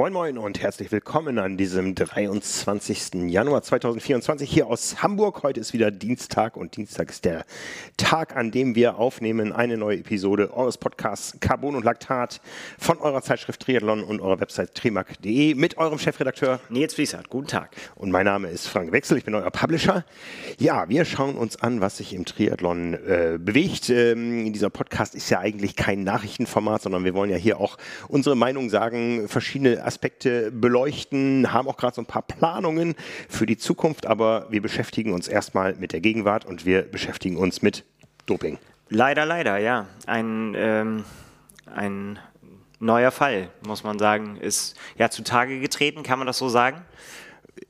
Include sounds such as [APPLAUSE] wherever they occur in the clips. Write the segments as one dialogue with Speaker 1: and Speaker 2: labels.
Speaker 1: Moin Moin und herzlich willkommen an diesem 23. Januar 2024 hier aus Hamburg. Heute ist wieder Dienstag und Dienstag ist der Tag, an dem wir aufnehmen eine neue Episode eures Podcasts Carbon und Laktat von eurer Zeitschrift Triathlon und eurer Website trimac.de mit eurem Chefredakteur
Speaker 2: Nils Fließert. Guten Tag.
Speaker 1: Und mein Name ist Frank Wechsel, ich bin euer Publisher. Ja, wir schauen uns an, was sich im Triathlon äh, bewegt. Ähm, dieser Podcast ist ja eigentlich kein Nachrichtenformat, sondern wir wollen ja hier auch unsere Meinung sagen, verschiedene Aspekte beleuchten, haben auch gerade so ein paar Planungen für die Zukunft, aber wir beschäftigen uns erstmal mit der Gegenwart und wir beschäftigen uns mit Doping.
Speaker 2: Leider, leider, ja. Ein, ähm, ein neuer Fall, muss man sagen, ist ja zutage getreten, kann man das so sagen?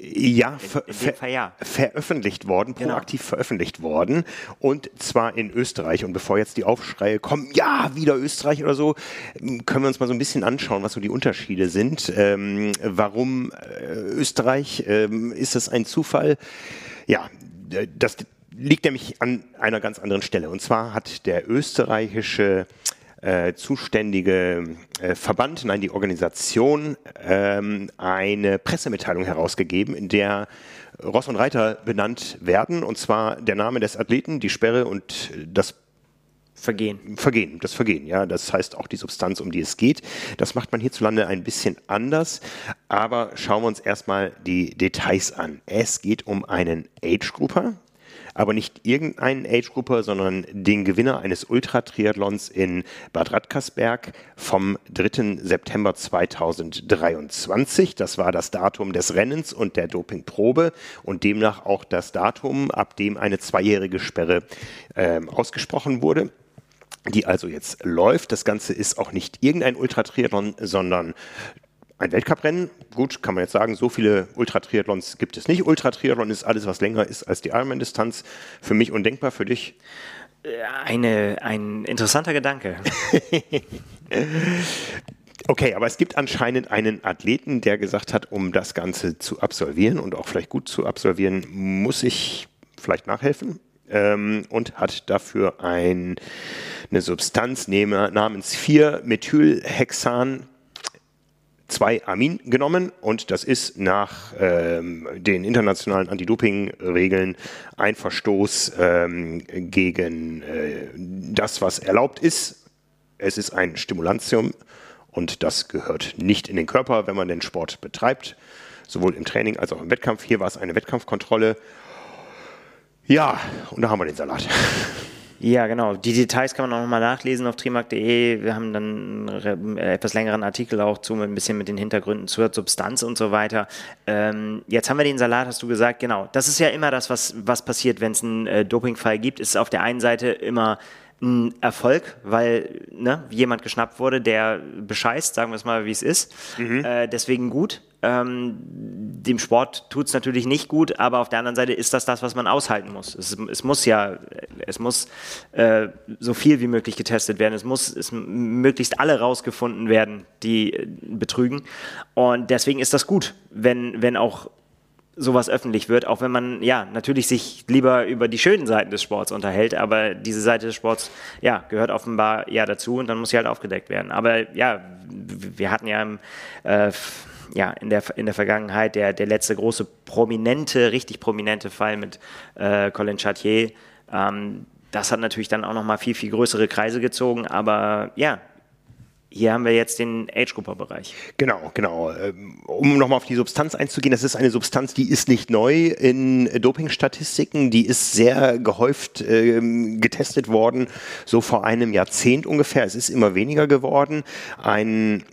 Speaker 1: Ja, ver Fall, ja, veröffentlicht worden, genau. proaktiv veröffentlicht worden und zwar in Österreich. Und bevor jetzt die Aufschreie kommen, ja, wieder Österreich oder so, können wir uns mal so ein bisschen anschauen, was so die Unterschiede sind. Ähm, warum äh, Österreich? Ähm, ist das ein Zufall? Ja, das liegt nämlich an einer ganz anderen Stelle. Und zwar hat der österreichische äh, zuständige äh, Verband, nein, die Organisation ähm, eine Pressemitteilung herausgegeben, in der Ross und Reiter benannt werden, und zwar der Name des Athleten, die Sperre und das
Speaker 2: Vergehen.
Speaker 1: Vergehen, das Vergehen, ja. Das heißt auch die Substanz, um die es geht. Das macht man hierzulande ein bisschen anders. Aber schauen wir uns erstmal die Details an. Es geht um einen Age-Grupper, aber nicht irgendeinen Age-Grupper, sondern den Gewinner eines Ultra-Triathlons in Bad Radkersberg vom 3. September 2023. Das war das Datum des Rennens und der Dopingprobe und demnach auch das Datum, ab dem eine zweijährige Sperre äh, ausgesprochen wurde die also jetzt läuft. Das Ganze ist auch nicht irgendein Ultratriathlon, sondern ein Weltcuprennen, gut, kann man jetzt sagen, so viele Ultratriathlons gibt es nicht. Ultratriathlon ist alles, was länger ist als die Ironman-Distanz. Für mich undenkbar, für dich?
Speaker 2: Eine, ein interessanter Gedanke. [LAUGHS]
Speaker 1: Okay, aber es gibt anscheinend einen Athleten, der gesagt hat, um das Ganze zu absolvieren und auch vielleicht gut zu absolvieren, muss ich vielleicht nachhelfen ähm, und hat dafür ein, eine Substanz namens 4-Methylhexan 2-Amin genommen und das ist nach ähm, den internationalen Anti-Doping-Regeln ein Verstoß ähm, gegen äh, das, was erlaubt ist. Es ist ein Stimulantium und das gehört nicht in den Körper, wenn man den Sport betreibt, sowohl im Training als auch im Wettkampf. Hier war es eine Wettkampfkontrolle. Ja, und da haben wir den Salat. [LAUGHS]
Speaker 2: Ja, genau. Die Details kann man auch nochmal nachlesen auf trimark.de. Wir haben dann einen etwas längeren Artikel auch zu, ein bisschen mit den Hintergründen zur Substanz und so weiter. Ähm, jetzt haben wir den Salat, hast du gesagt, genau. Das ist ja immer das, was, was passiert, wenn es einen äh, Dopingfall gibt. Ist auf der einen Seite immer Erfolg, weil ne, jemand geschnappt wurde, der bescheißt, sagen wir es mal, wie es ist. Mhm. Äh, deswegen gut. Ähm, dem Sport tut es natürlich nicht gut, aber auf der anderen Seite ist das das, was man aushalten muss. Es, es muss ja, es muss äh, so viel wie möglich getestet werden. Es muss es möglichst alle rausgefunden werden, die äh, betrügen. Und deswegen ist das gut, wenn, wenn auch sowas öffentlich wird, auch wenn man ja natürlich sich lieber über die schönen Seiten des Sports unterhält, aber diese Seite des Sports ja gehört offenbar ja dazu und dann muss sie halt aufgedeckt werden. Aber ja, wir hatten ja im, äh, ja, in der, in der Vergangenheit der, der letzte große prominente, richtig prominente Fall mit äh, Colin Chartier. Ähm, das hat natürlich dann auch nochmal viel, viel größere Kreise gezogen, aber ja, hier haben wir jetzt den Age-Grupper-Bereich.
Speaker 1: Genau, genau. Ähm, um nochmal auf die Substanz einzugehen, das ist eine Substanz, die ist nicht neu in Doping-Statistiken, die ist sehr gehäuft ähm, getestet worden, so vor einem Jahrzehnt ungefähr. Es ist immer weniger geworden. Ein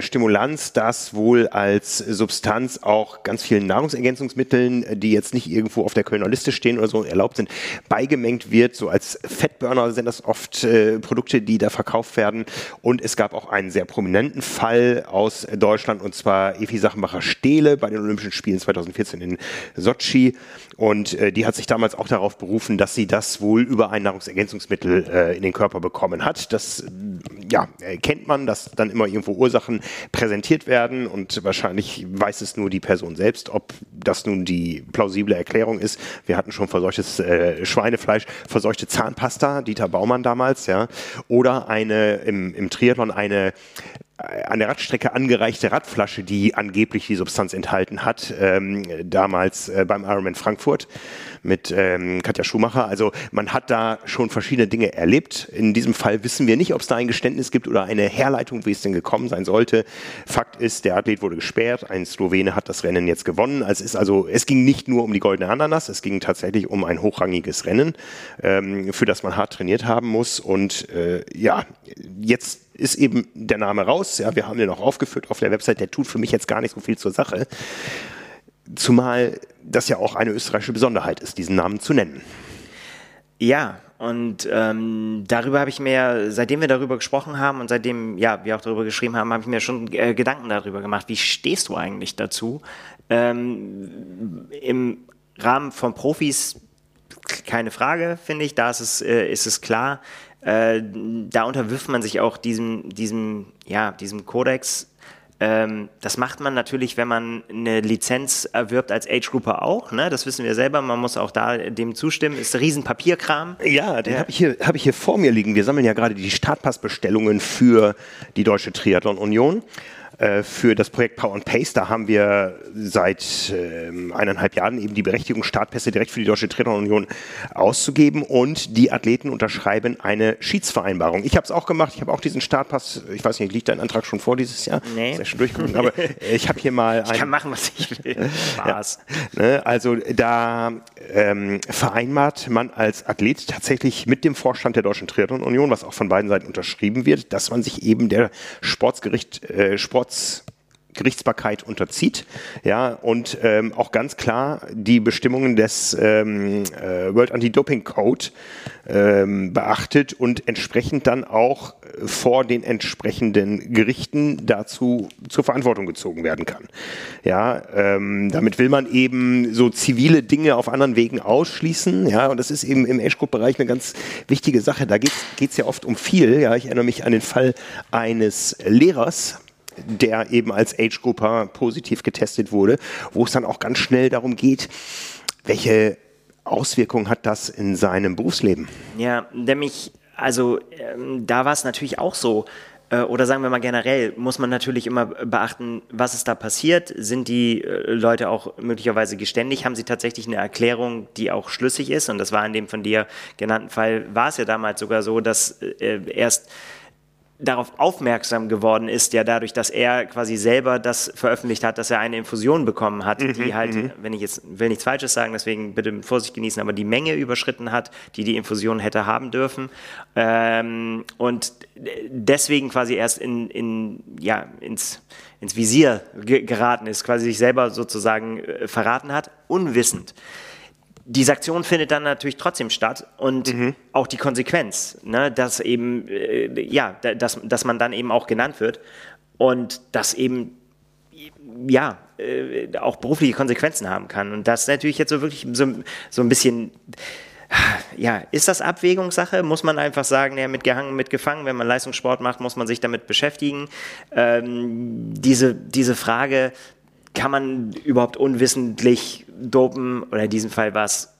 Speaker 1: Stimulanz, das wohl als Substanz auch ganz vielen Nahrungsergänzungsmitteln, die jetzt nicht irgendwo auf der Kölner Liste stehen oder so erlaubt sind, beigemengt wird. So als Fettburner sind das oft äh, Produkte, die da verkauft werden. Und es gab auch einen sehr prominenten Fall aus Deutschland und zwar Evi Sachenbacher Stehle bei den Olympischen Spielen 2014 in Sochi. Und äh, die hat sich damals auch darauf berufen, dass sie das wohl über ein Nahrungsergänzungsmittel äh, in den Körper bekommen hat. Das ja, kennt man, dass dann immer irgendwo Ursachen präsentiert werden und wahrscheinlich weiß es nur die Person selbst, ob das nun die plausible Erklärung ist. Wir hatten schon verseuchtes äh, Schweinefleisch, verseuchte Zahnpasta, Dieter Baumann damals, ja, oder eine im, im Triathlon eine an der Radstrecke angereichte Radflasche, die angeblich die Substanz enthalten hat, ähm, damals äh, beim Ironman Frankfurt mit ähm, Katja Schumacher. Also man hat da schon verschiedene Dinge erlebt. In diesem Fall wissen wir nicht, ob es da ein Geständnis gibt oder eine Herleitung, wie es denn gekommen sein sollte. Fakt ist, der Athlet wurde gesperrt. Ein Slowene hat das Rennen jetzt gewonnen. Also es ist also, es ging nicht nur um die goldene Ananas, es ging tatsächlich um ein hochrangiges Rennen, ähm, für das man hart trainiert haben muss. Und äh, ja, jetzt ist eben der Name raus. Ja, wir haben den auch aufgeführt auf der Website. Der tut für mich jetzt gar nicht so viel zur Sache. Zumal das ja auch eine österreichische Besonderheit ist, diesen Namen zu nennen.
Speaker 2: Ja, und ähm, darüber habe ich mir, seitdem wir darüber gesprochen haben und seitdem ja, wir auch darüber geschrieben haben, habe ich mir schon äh, Gedanken darüber gemacht. Wie stehst du eigentlich dazu? Ähm, Im Rahmen von Profis keine Frage, finde ich, da ist es, äh, ist es klar. Äh, da unterwirft man sich auch diesem, diesem, ja, diesem Kodex ähm, das macht man natürlich, wenn man eine Lizenz erwirbt als Age-Grouper auch. Ne? Das wissen wir selber. Man muss auch da dem zustimmen. Ist ein Riesenpapierkram.
Speaker 1: Ja, den habe ich, hier, hab ich hier vor mir liegen. Wir sammeln ja gerade die Startpassbestellungen für die Deutsche Triathlon Union. Äh, für das Projekt Power and Pace. Da haben wir seit äh, eineinhalb Jahren eben die Berechtigung, Startpässe direkt für die Deutsche Triathlon-Union auszugeben und die Athleten unterschreiben eine Schiedsvereinbarung. Ich habe es auch gemacht, ich habe auch diesen Startpass, ich weiß nicht, liegt dein Antrag schon vor dieses Jahr?
Speaker 2: Nee.
Speaker 1: Ist ja schon durchgekommen, aber [LAUGHS] ich habe hier mal...
Speaker 2: Ich kann machen, was ich will. [LAUGHS]
Speaker 1: Spaß. Ja, ne, also da ähm, vereinbart man als Athlet tatsächlich mit dem Vorstand der Deutschen Triathlon Union, was auch von beiden Seiten unterschrieben wird, dass man sich eben der Sportsgericht, äh, Sport Sports Gerichtsbarkeit unterzieht, ja, und ähm, auch ganz klar die Bestimmungen des ähm, äh, World Anti-Doping Code ähm, beachtet und entsprechend dann auch vor den entsprechenden Gerichten dazu zur Verantwortung gezogen werden kann. Ja, ähm, damit will man eben so zivile Dinge auf anderen Wegen ausschließen, ja, und das ist eben im Age-Group-Bereich eine ganz wichtige Sache. Da geht es ja oft um viel, ja, ich erinnere mich an den Fall eines Lehrers, der eben als Age-Grupper positiv getestet wurde, wo es dann auch ganz schnell darum geht, welche Auswirkungen hat das in seinem Berufsleben?
Speaker 2: Ja, nämlich, also ähm, da war es natürlich auch so, äh, oder sagen wir mal generell, muss man natürlich immer beachten, was ist da passiert? Sind die äh, Leute auch möglicherweise geständig? Haben sie tatsächlich eine Erklärung, die auch schlüssig ist? Und das war in dem von dir genannten Fall, war es ja damals sogar so, dass äh, erst darauf aufmerksam geworden ist, ja dadurch, dass er quasi selber das veröffentlicht hat, dass er eine Infusion bekommen hat, mhm, die halt, mhm. wenn ich jetzt will nichts Falsches sagen, deswegen bitte mit Vorsicht genießen, aber die Menge überschritten hat, die die Infusion hätte haben dürfen ähm, und deswegen quasi erst in, in ja ins ins Visier geraten ist, quasi sich selber sozusagen äh, verraten hat, unwissend diese Aktion findet dann natürlich trotzdem statt und mhm. auch die Konsequenz, ne, dass eben, äh, ja, dass, dass man dann eben auch genannt wird und dass eben, ja, äh, auch berufliche Konsequenzen haben kann. Und das ist natürlich jetzt so wirklich so, so ein bisschen, ja, ist das Abwägungssache? Muss man einfach sagen, ja, mit gehangen, mit gefangen, wenn man Leistungssport macht, muss man sich damit beschäftigen. Ähm, diese, diese Frage, kann man überhaupt unwissentlich dopen, oder in diesem Fall war es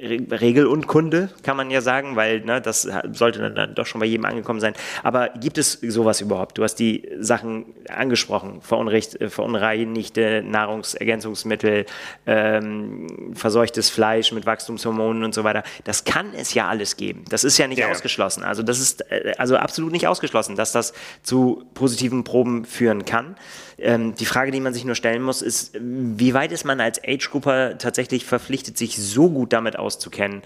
Speaker 2: Regelunkunde, kann man ja sagen, weil ne, das sollte dann, doch schon bei jedem angekommen sein. Aber gibt es sowas überhaupt? Du hast die Sachen angesprochen, Verunrecht, verunreinigte Nahrungsergänzungsmittel, ähm, verseuchtes Fleisch mit Wachstumshormonen und so weiter. Das kann es ja alles geben. Das ist ja nicht ja. ausgeschlossen. Also das ist äh, also absolut nicht ausgeschlossen, dass das zu positiven Proben führen kann. Ähm, die Frage, die man sich nur stellen muss, ist, wie weit ist man als Age-Grupper tatsächlich verpflichtet, sich so gut damit auszukennen?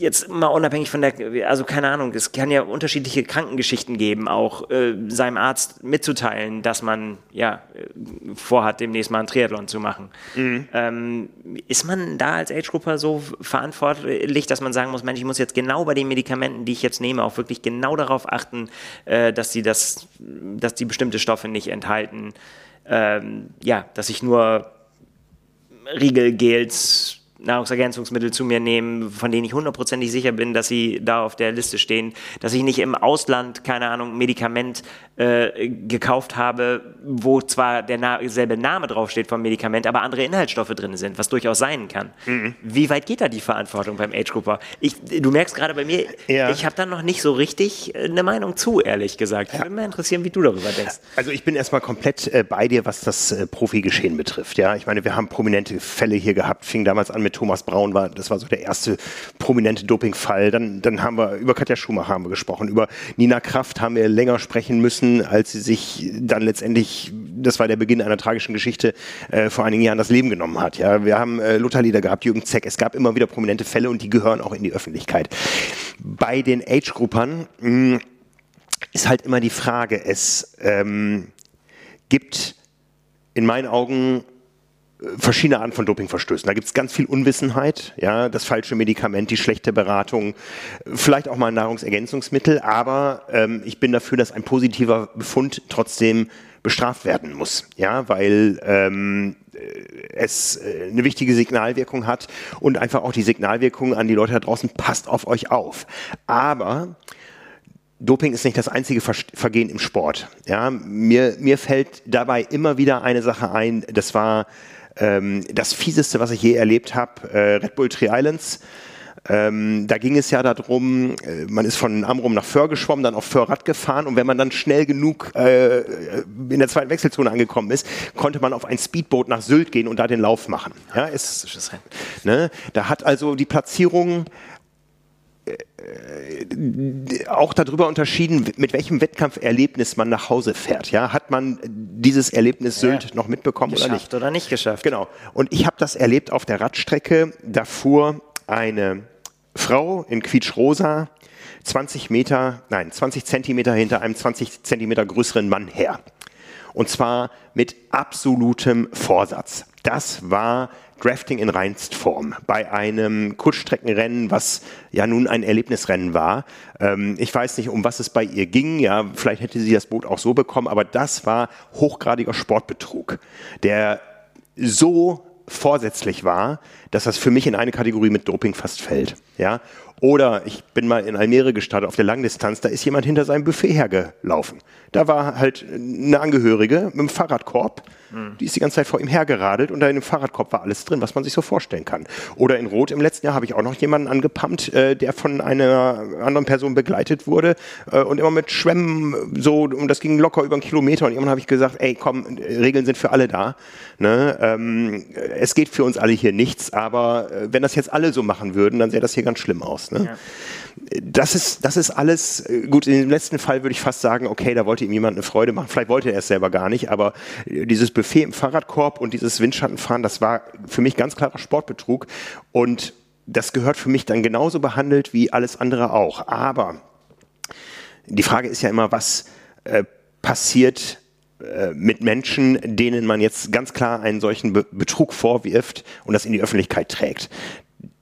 Speaker 2: jetzt mal unabhängig von der, also keine Ahnung, es kann ja unterschiedliche Krankengeschichten geben, auch äh, seinem Arzt mitzuteilen, dass man ja vorhat, demnächst mal einen Triathlon zu machen. Mhm. Ähm, ist man da als Age-Grupper so verantwortlich, dass man sagen muss, Mensch, ich muss jetzt genau bei den Medikamenten, die ich jetzt nehme, auch wirklich genau darauf achten, äh, dass die das, dass die bestimmte Stoffe nicht enthalten, ähm, ja, dass ich nur Riegelgels Nahrungsergänzungsmittel zu mir nehmen, von denen ich hundertprozentig sicher bin, dass sie da auf der Liste stehen, dass ich nicht im Ausland, keine Ahnung, Medikament äh, gekauft habe, wo zwar derselbe Na Name draufsteht vom Medikament, aber andere Inhaltsstoffe drin sind, was durchaus sein kann. Mhm. Wie weit geht da die Verantwortung beim Age Grouper? Ich, du merkst gerade bei mir, ja. ich habe da noch nicht so richtig äh, eine Meinung zu, ehrlich gesagt. Ich ja. würde mich interessieren, wie du darüber denkst.
Speaker 1: Also ich bin erstmal komplett äh, bei dir, was das äh, Profi-Geschehen betrifft. Ja, ich meine, wir haben prominente Fälle hier gehabt, fing damals an mit Thomas Braun, war, das war so der erste prominente Dopingfall. Dann, dann haben wir über Katja Schumacher haben wir gesprochen, über Nina Kraft haben wir länger sprechen müssen, als sie sich dann letztendlich, das war der Beginn einer tragischen Geschichte, äh, vor einigen Jahren das Leben genommen hat. Ja, wir haben äh, Luther Lieder gehabt, Jürgen Zeck. Es gab immer wieder prominente Fälle und die gehören auch in die Öffentlichkeit. Bei den Age-Gruppern hm, ist halt immer die Frage, es ähm, gibt in meinen Augen verschiedene Arten von Dopingverstößen. Da gibt es ganz viel Unwissenheit, ja, das falsche Medikament, die schlechte Beratung, vielleicht auch mal Nahrungsergänzungsmittel, aber ähm, ich bin dafür, dass ein positiver Befund trotzdem bestraft werden muss, ja, weil ähm, es äh, eine wichtige Signalwirkung hat und einfach auch die Signalwirkung an die Leute da draußen passt auf euch auf. Aber Doping ist nicht das einzige Vergehen im Sport. Ja, mir, mir fällt dabei immer wieder eine Sache ein, das war ähm, das Fieseste, was ich je erlebt habe, äh, Red Bull Tree Islands. Ähm, da ging es ja darum, äh, man ist von Amrum nach Föhr geschwommen, dann auf Föhrrad gefahren und wenn man dann schnell genug äh, in der zweiten Wechselzone angekommen ist, konnte man auf ein Speedboot nach Sylt gehen und da den Lauf machen. Ja, ist, ne, da hat also die Platzierung äh, auch darüber unterschieden, mit welchem Wettkampferlebnis man nach Hause fährt. Ja, hat man dieses Erlebnis Sylt ja. noch mitbekommen
Speaker 2: geschafft
Speaker 1: oder nicht?
Speaker 2: Oder nicht geschafft.
Speaker 1: Genau. Und ich habe das erlebt auf der Radstrecke. Da fuhr eine Frau in Quietschrosa 20 Meter, nein, 20 Zentimeter hinter einem 20 Zentimeter größeren Mann her. Und zwar mit absolutem Vorsatz. Das war Drafting in Reinstform bei einem Kurzstreckenrennen, was ja nun ein Erlebnisrennen war. Ähm, ich weiß nicht, um was es bei ihr ging. Ja, vielleicht hätte sie das Boot auch so bekommen, aber das war hochgradiger Sportbetrug, der so vorsätzlich war, dass das für mich in eine Kategorie mit Doping fast fällt. Ja? Oder ich bin mal in Almere gestartet auf der Langdistanz, da ist jemand hinter seinem Buffet hergelaufen. Da war halt eine Angehörige mit einem Fahrradkorb, mhm. die ist die ganze Zeit vor ihm hergeradelt und da in dem Fahrradkorb war alles drin, was man sich so vorstellen kann. Oder in Rot im letzten Jahr habe ich auch noch jemanden angepumpt, äh, der von einer anderen Person begleitet wurde äh, und immer mit Schwämmen so, und das ging locker über einen Kilometer und irgendwann habe ich gesagt, ey komm, Regeln sind für alle da. Ne? Ähm, es geht für uns alle hier nichts, aber äh, wenn das jetzt alle so machen würden, dann sähe das hier ganz schlimm aus. Ne? Ja. Das, ist, das ist alles, äh, gut, in dem letzten Fall würde ich fast sagen, okay, da wollte ihm jemand eine Freude machen. Vielleicht wollte er es selber gar nicht, aber äh, dieses Buffet im Fahrradkorb und dieses Windschattenfahren, das war für mich ganz klarer Sportbetrug. Und das gehört für mich dann genauso behandelt wie alles andere auch. Aber die Frage ist ja immer, was äh, passiert mit Menschen, denen man jetzt ganz klar einen solchen Betrug vorwirft und das in die Öffentlichkeit trägt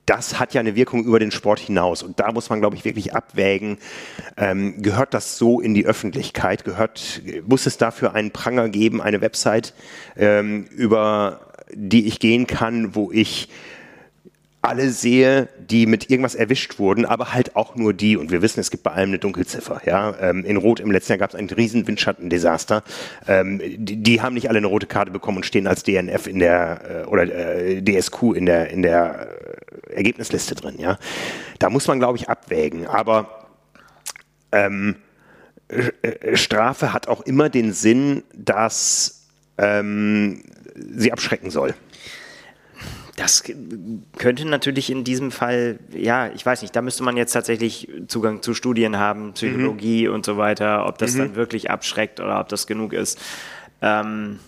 Speaker 1: das hat ja eine Wirkung über den Sport hinaus. Und da muss man, glaube ich, wirklich abwägen, ähm, gehört das so in die Öffentlichkeit? Gehört, muss es dafür einen Pranger geben, eine Website, ähm, über die ich gehen kann, wo ich alle sehe, die mit irgendwas erwischt wurden, aber halt auch nur die. Und wir wissen, es gibt bei allem eine Dunkelziffer. Ja? Ähm, in Rot im letzten Jahr gab es ein riesen Windschattendesaster. Ähm, die, die, haben nicht alle eine rote Karte bekommen und stehen als DNF in der äh, oder äh, DSQ in der in der äh, Ergebnisliste drin. Ja? Da muss man, glaube ich, abwägen. Aber ähm, äh, Strafe hat auch immer den Sinn, dass ähm, sie abschrecken soll.
Speaker 2: Das könnte natürlich in diesem Fall, ja, ich weiß nicht, da müsste man jetzt tatsächlich Zugang zu Studien haben, Psychologie mhm. und so weiter, ob das mhm. dann wirklich abschreckt oder ob das genug ist. Ähm,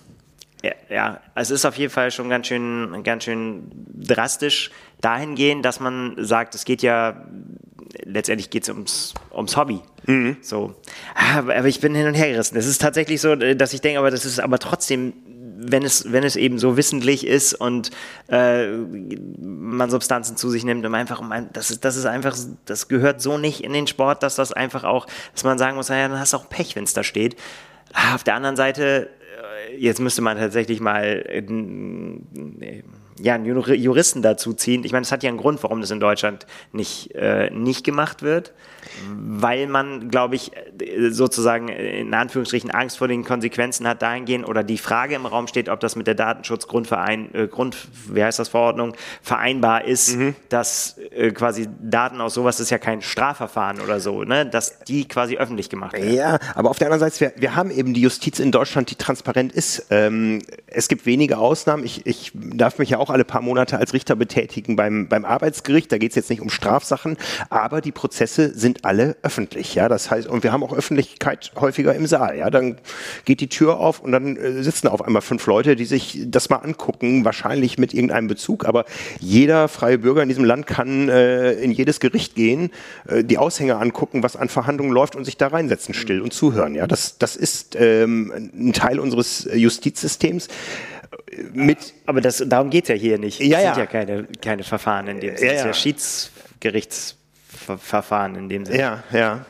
Speaker 2: ja, ja, es ist auf jeden Fall schon ganz schön, ganz schön drastisch dahingehend, dass man sagt, es geht ja, letztendlich geht es ums, ums Hobby. Mhm. So. Aber ich bin hin und her gerissen. Es ist tatsächlich so, dass ich denke, aber das ist aber trotzdem wenn es, wenn es eben so wissentlich ist und äh, man Substanzen zu sich nimmt, um einfach, um ein, das, ist, das ist einfach, das gehört so nicht in den Sport, dass das einfach auch, dass man sagen muss, naja, dann hast du auch Pech, wenn es da steht. Auf der anderen Seite, äh, jetzt müsste man tatsächlich mal, äh, ja, Juristen dazu ziehen. Ich meine, es hat ja einen Grund, warum das in Deutschland nicht, äh, nicht gemacht wird weil man, glaube ich, sozusagen in Anführungsstrichen Angst vor den Konsequenzen hat dahingehend oder die Frage im Raum steht, ob das mit der Datenschutzgrundverein, äh, Grund, wie heißt das Verordnung, vereinbar ist, mhm. dass äh, quasi Daten aus sowas ist ja kein Strafverfahren oder so, ne, dass die quasi öffentlich gemacht werden.
Speaker 1: Ja, aber auf der anderen Seite, wir, wir haben eben die Justiz in Deutschland, die transparent ist. Ähm, es gibt wenige Ausnahmen. Ich, ich darf mich ja auch alle paar Monate als Richter betätigen beim, beim Arbeitsgericht. Da geht es jetzt nicht um Strafsachen, aber die Prozesse sind alle öffentlich, ja. Das heißt, und wir haben auch Öffentlichkeit häufiger im Saal, ja. Dann geht die Tür auf und dann äh, sitzen auf einmal fünf Leute, die sich das mal angucken, wahrscheinlich mit irgendeinem Bezug, aber jeder freie Bürger in diesem Land kann äh, in jedes Gericht gehen, äh, die Aushänge angucken, was an Verhandlungen läuft und sich da reinsetzen, still und zuhören, ja. Das, das ist ähm, ein Teil unseres Justizsystems
Speaker 2: mit. Aber das, darum geht es ja hier nicht.
Speaker 1: Es ja,
Speaker 2: sind
Speaker 1: ja.
Speaker 2: ja keine, keine Verfahren in dem Sinne. Ja, ja. Ja Schiedsgerichts. Verfahren in dem Sinne.
Speaker 1: Ja, ja.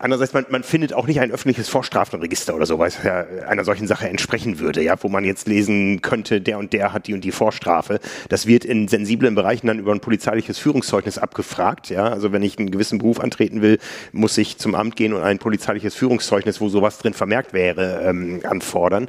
Speaker 1: Andererseits, man, man findet auch nicht ein öffentliches Vorstrafenregister oder so, es ja einer solchen Sache entsprechen würde, ja, wo man jetzt lesen könnte, der und der hat die und die Vorstrafe. Das wird in sensiblen Bereichen dann über ein polizeiliches Führungszeugnis abgefragt, ja. Also wenn ich einen gewissen Beruf antreten will, muss ich zum Amt gehen und ein polizeiliches Führungszeugnis, wo sowas drin vermerkt wäre, ähm, anfordern.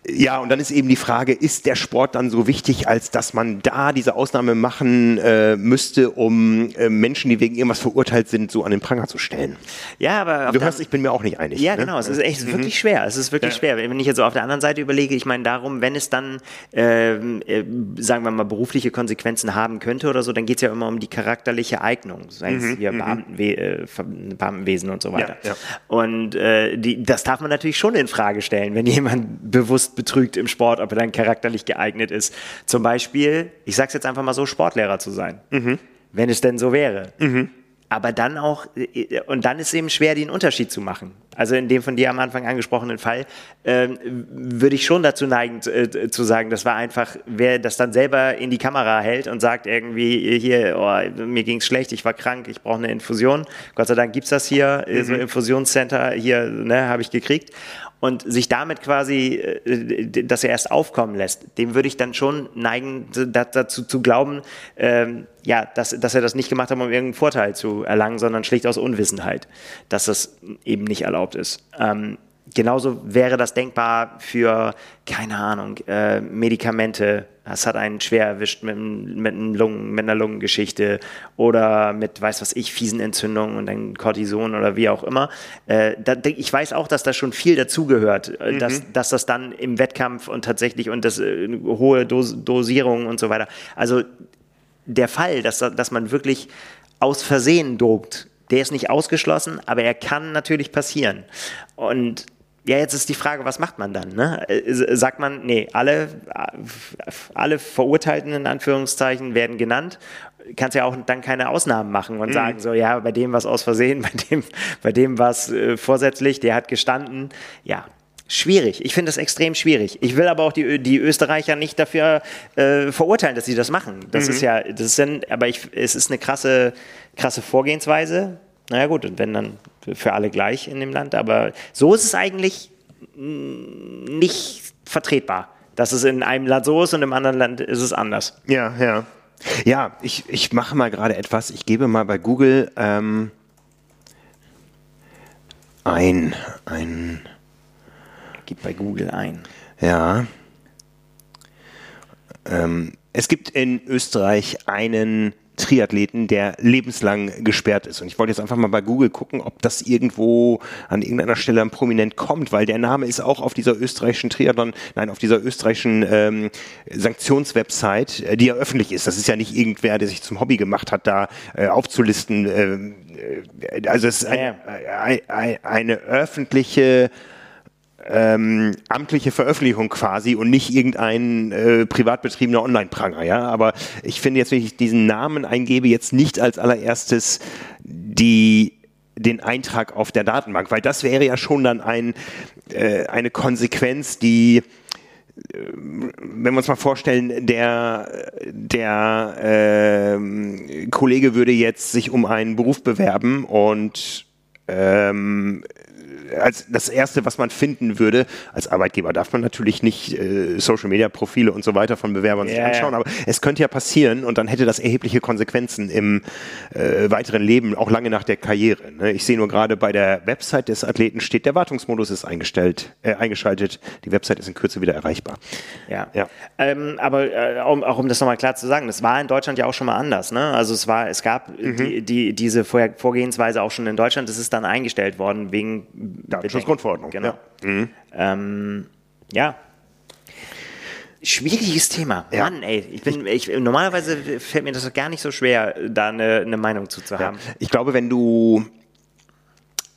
Speaker 1: Ja, und dann ist eben die Frage, ist der Sport dann so wichtig, als dass man da diese Ausnahme machen äh, müsste, um äh, Menschen, die wegen irgendwas verurteilt sind, so an den Pranger zu stellen?
Speaker 2: Ja, aber...
Speaker 1: Du hörst, ich bin mir auch nicht einig.
Speaker 2: Ja, ne? genau, es ist echt mhm. wirklich schwer. Es ist wirklich ja. schwer. Wenn ich jetzt so auf der anderen Seite überlege, ich meine darum, wenn es dann, ähm, äh, sagen wir mal, berufliche Konsequenzen haben könnte oder so, dann geht es ja immer um die charakterliche Eignung, sei es mhm. hier mhm. Beamtenwe äh, Beamtenwesen und so weiter. Ja, ja. Und äh, die, das darf man natürlich schon in Frage stellen, wenn jemand bewusst betrügt im Sport, ob er dann charakterlich geeignet ist. Zum Beispiel, ich sage es jetzt einfach mal so, Sportlehrer zu sein. Mhm. Wenn es denn so wäre. Mhm. Aber dann auch, und dann ist es eben schwer, den Unterschied zu machen. Also in dem von dir am Anfang angesprochenen Fall äh, würde ich schon dazu neigen äh, zu sagen, das war einfach, wer das dann selber in die Kamera hält und sagt irgendwie, hier, oh, mir ging es schlecht, ich war krank, ich brauche eine Infusion. Gott sei Dank gibt es das hier, mhm. so Infusionscenter, hier ne, habe ich gekriegt und sich damit quasi äh, das erst aufkommen lässt, dem würde ich dann schon neigen, dazu zu glauben, ähm, ja, dass, dass er das nicht gemacht hat, um irgendeinen Vorteil zu erlangen, sondern schlicht aus Unwissenheit, dass das eben nicht erlaubt ist. Ähm, genauso wäre das denkbar für, keine Ahnung, äh, Medikamente. Das hat einen schwer erwischt mit, mit, Lungen, mit einer Lungengeschichte oder mit, weiß was ich, fiesen Entzündungen und dann Cortison oder wie auch immer. Äh, da, ich weiß auch, dass da schon viel dazugehört, äh, mhm. dass, dass das dann im Wettkampf und tatsächlich und das äh, hohe Dos Dosierungen und so weiter. Also der Fall, dass, dass man wirklich aus Versehen dopt, der ist nicht ausgeschlossen, aber er kann natürlich passieren. Und ja, jetzt ist die Frage, was macht man dann? Ne? Äh, sagt man, nee, alle, alle Verurteilten in Anführungszeichen werden genannt. Kannst ja auch dann keine Ausnahmen machen und mhm. sagen, so, ja, bei dem war es aus Versehen, [LAUGHS] bei dem, bei dem war es äh, vorsätzlich, der hat gestanden. Ja, schwierig. Ich finde das extrem schwierig. Ich will aber auch die, die Österreicher nicht dafür äh, verurteilen, dass sie das machen. Das mhm. ist ja, das ist dann, aber ich, es ist eine krasse, krasse Vorgehensweise. Naja gut, und wenn dann für alle gleich in dem Land. Aber so ist es eigentlich nicht vertretbar, dass es in einem Land so ist und im anderen Land ist es anders.
Speaker 1: Ja, ja. Ja, ich, ich mache mal gerade etwas. Ich gebe mal bei Google ähm, ein, ein.
Speaker 2: Gib bei Google ein.
Speaker 1: Ja. Ähm, es gibt in Österreich einen Triathleten, der lebenslang gesperrt ist. Und ich wollte jetzt einfach mal bei Google gucken, ob das irgendwo an irgendeiner Stelle prominent kommt, weil der Name ist auch auf dieser österreichischen Triathlon, nein, auf dieser österreichischen ähm, Sanktionswebsite, äh, die ja öffentlich ist. Das ist ja nicht irgendwer, der sich zum Hobby gemacht hat, da äh, aufzulisten. Äh, also es ist ein, ein, eine öffentliche ähm, amtliche Veröffentlichung quasi und nicht irgendein äh, privat betriebener Online-Pranger, ja. Aber ich finde jetzt, wenn ich diesen Namen eingebe, jetzt nicht als allererstes die den Eintrag auf der Datenbank, weil das wäre ja schon dann ein, äh, eine Konsequenz, die äh, wenn wir uns mal vorstellen, der, der äh, Kollege würde jetzt sich um einen Beruf bewerben und ähm, als das Erste, was man finden würde. Als Arbeitgeber darf man natürlich nicht äh, Social-Media-Profile und so weiter von Bewerbern sich
Speaker 2: Ja,
Speaker 1: anschauen, aber es könnte ja passieren und dann hätte das erhebliche Konsequenzen im äh, weiteren Leben, auch lange nach der Karriere. Ne? Ich sehe nur gerade bei der Website des Athleten steht, der Wartungsmodus ist eingestellt, äh, eingeschaltet. Die Website ist in Kürze wieder erreichbar.
Speaker 2: Ja.
Speaker 1: Ja.
Speaker 2: Ähm, aber äh, um, auch um das nochmal klar zu sagen, das war in Deutschland ja auch schon mal anders. Ne? Also es war, es gab
Speaker 1: Mhm.
Speaker 2: die, die, diese Vor Vorgehensweise auch schon in Deutschland. Das ist dann eingestellt worden wegen
Speaker 1: Datenschutzgrundverordnung.
Speaker 2: Genau.
Speaker 1: Ja.
Speaker 2: Ähm, ja. Schwieriges Thema.
Speaker 1: Ja.
Speaker 2: Mann, ey. Ich bin, ich, normalerweise fällt mir das gar nicht so schwer, da eine, eine Meinung zu, zu
Speaker 1: Ja.
Speaker 2: haben.
Speaker 1: Ich glaube, wenn du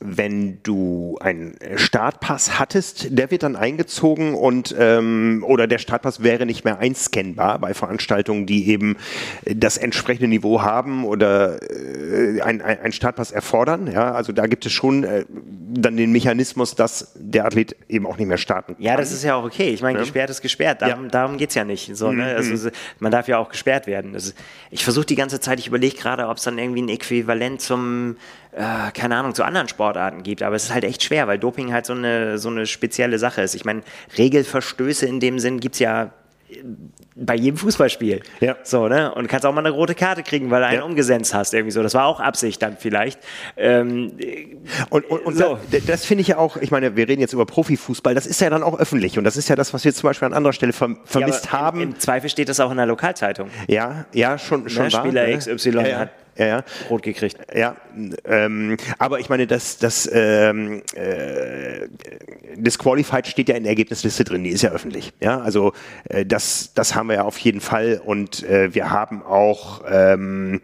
Speaker 1: wenn du einen Startpass hattest, der wird dann eingezogen und ähm, oder der Startpass wäre nicht mehr einscannbar bei Veranstaltungen, die eben das entsprechende Niveau haben oder äh, ein, ein, ein Startpass erfordern. Ja, also da gibt es schon äh, dann den Mechanismus, dass der Athlet eben auch nicht mehr starten
Speaker 2: Ja, das ist ja auch okay. Ich meine, gesperrt ist gesperrt. Darum, darum geht es ja nicht. So, ne? also, so- man darf ja auch gesperrt werden. Ist, ich versuche die ganze Zeit, ich überlege gerade, ob es dann irgendwie ein Äquivalent zum, äh, keine Ahnung, zu anderen Sportarten gibt. Aber es ist halt echt schwer, weil Doping halt so eine, so eine spezielle Sache ist. Ich meine, Regelverstöße in dem Sinn gibt es ja bei jedem Fußballspiel.
Speaker 1: Ja.
Speaker 2: So, ne? Und kannst auch mal eine rote Karte kriegen, weil du einen
Speaker 1: Ja.
Speaker 2: umgesetzt hast, irgendwie so. Das war auch Absicht dann vielleicht. Ähm,
Speaker 1: Und, und, und
Speaker 2: So.
Speaker 1: da, das finde ich ja auch, ich meine, wir reden jetzt über Profifußball, das ist ja dann auch öffentlich und das ist ja das, was wir zum Beispiel an anderer Stelle verm vermisst
Speaker 2: ja,
Speaker 1: haben.
Speaker 2: Im, Im Zweifel steht das auch in der Lokalzeitung.
Speaker 1: ja, ja, schon, schon wahr,
Speaker 2: Spieler
Speaker 1: ne?
Speaker 2: XY
Speaker 1: ja,
Speaker 2: hat
Speaker 1: ja, ja.
Speaker 2: rot gekriegt.
Speaker 1: Ja, ähm, aber ich meine, das, das ähm, äh, Disqualified steht ja in der Ergebnisliste drin, die ist ja öffentlich. Ja, also äh, das, das haben wir ja auf jeden Fall und äh, wir haben auch ähm,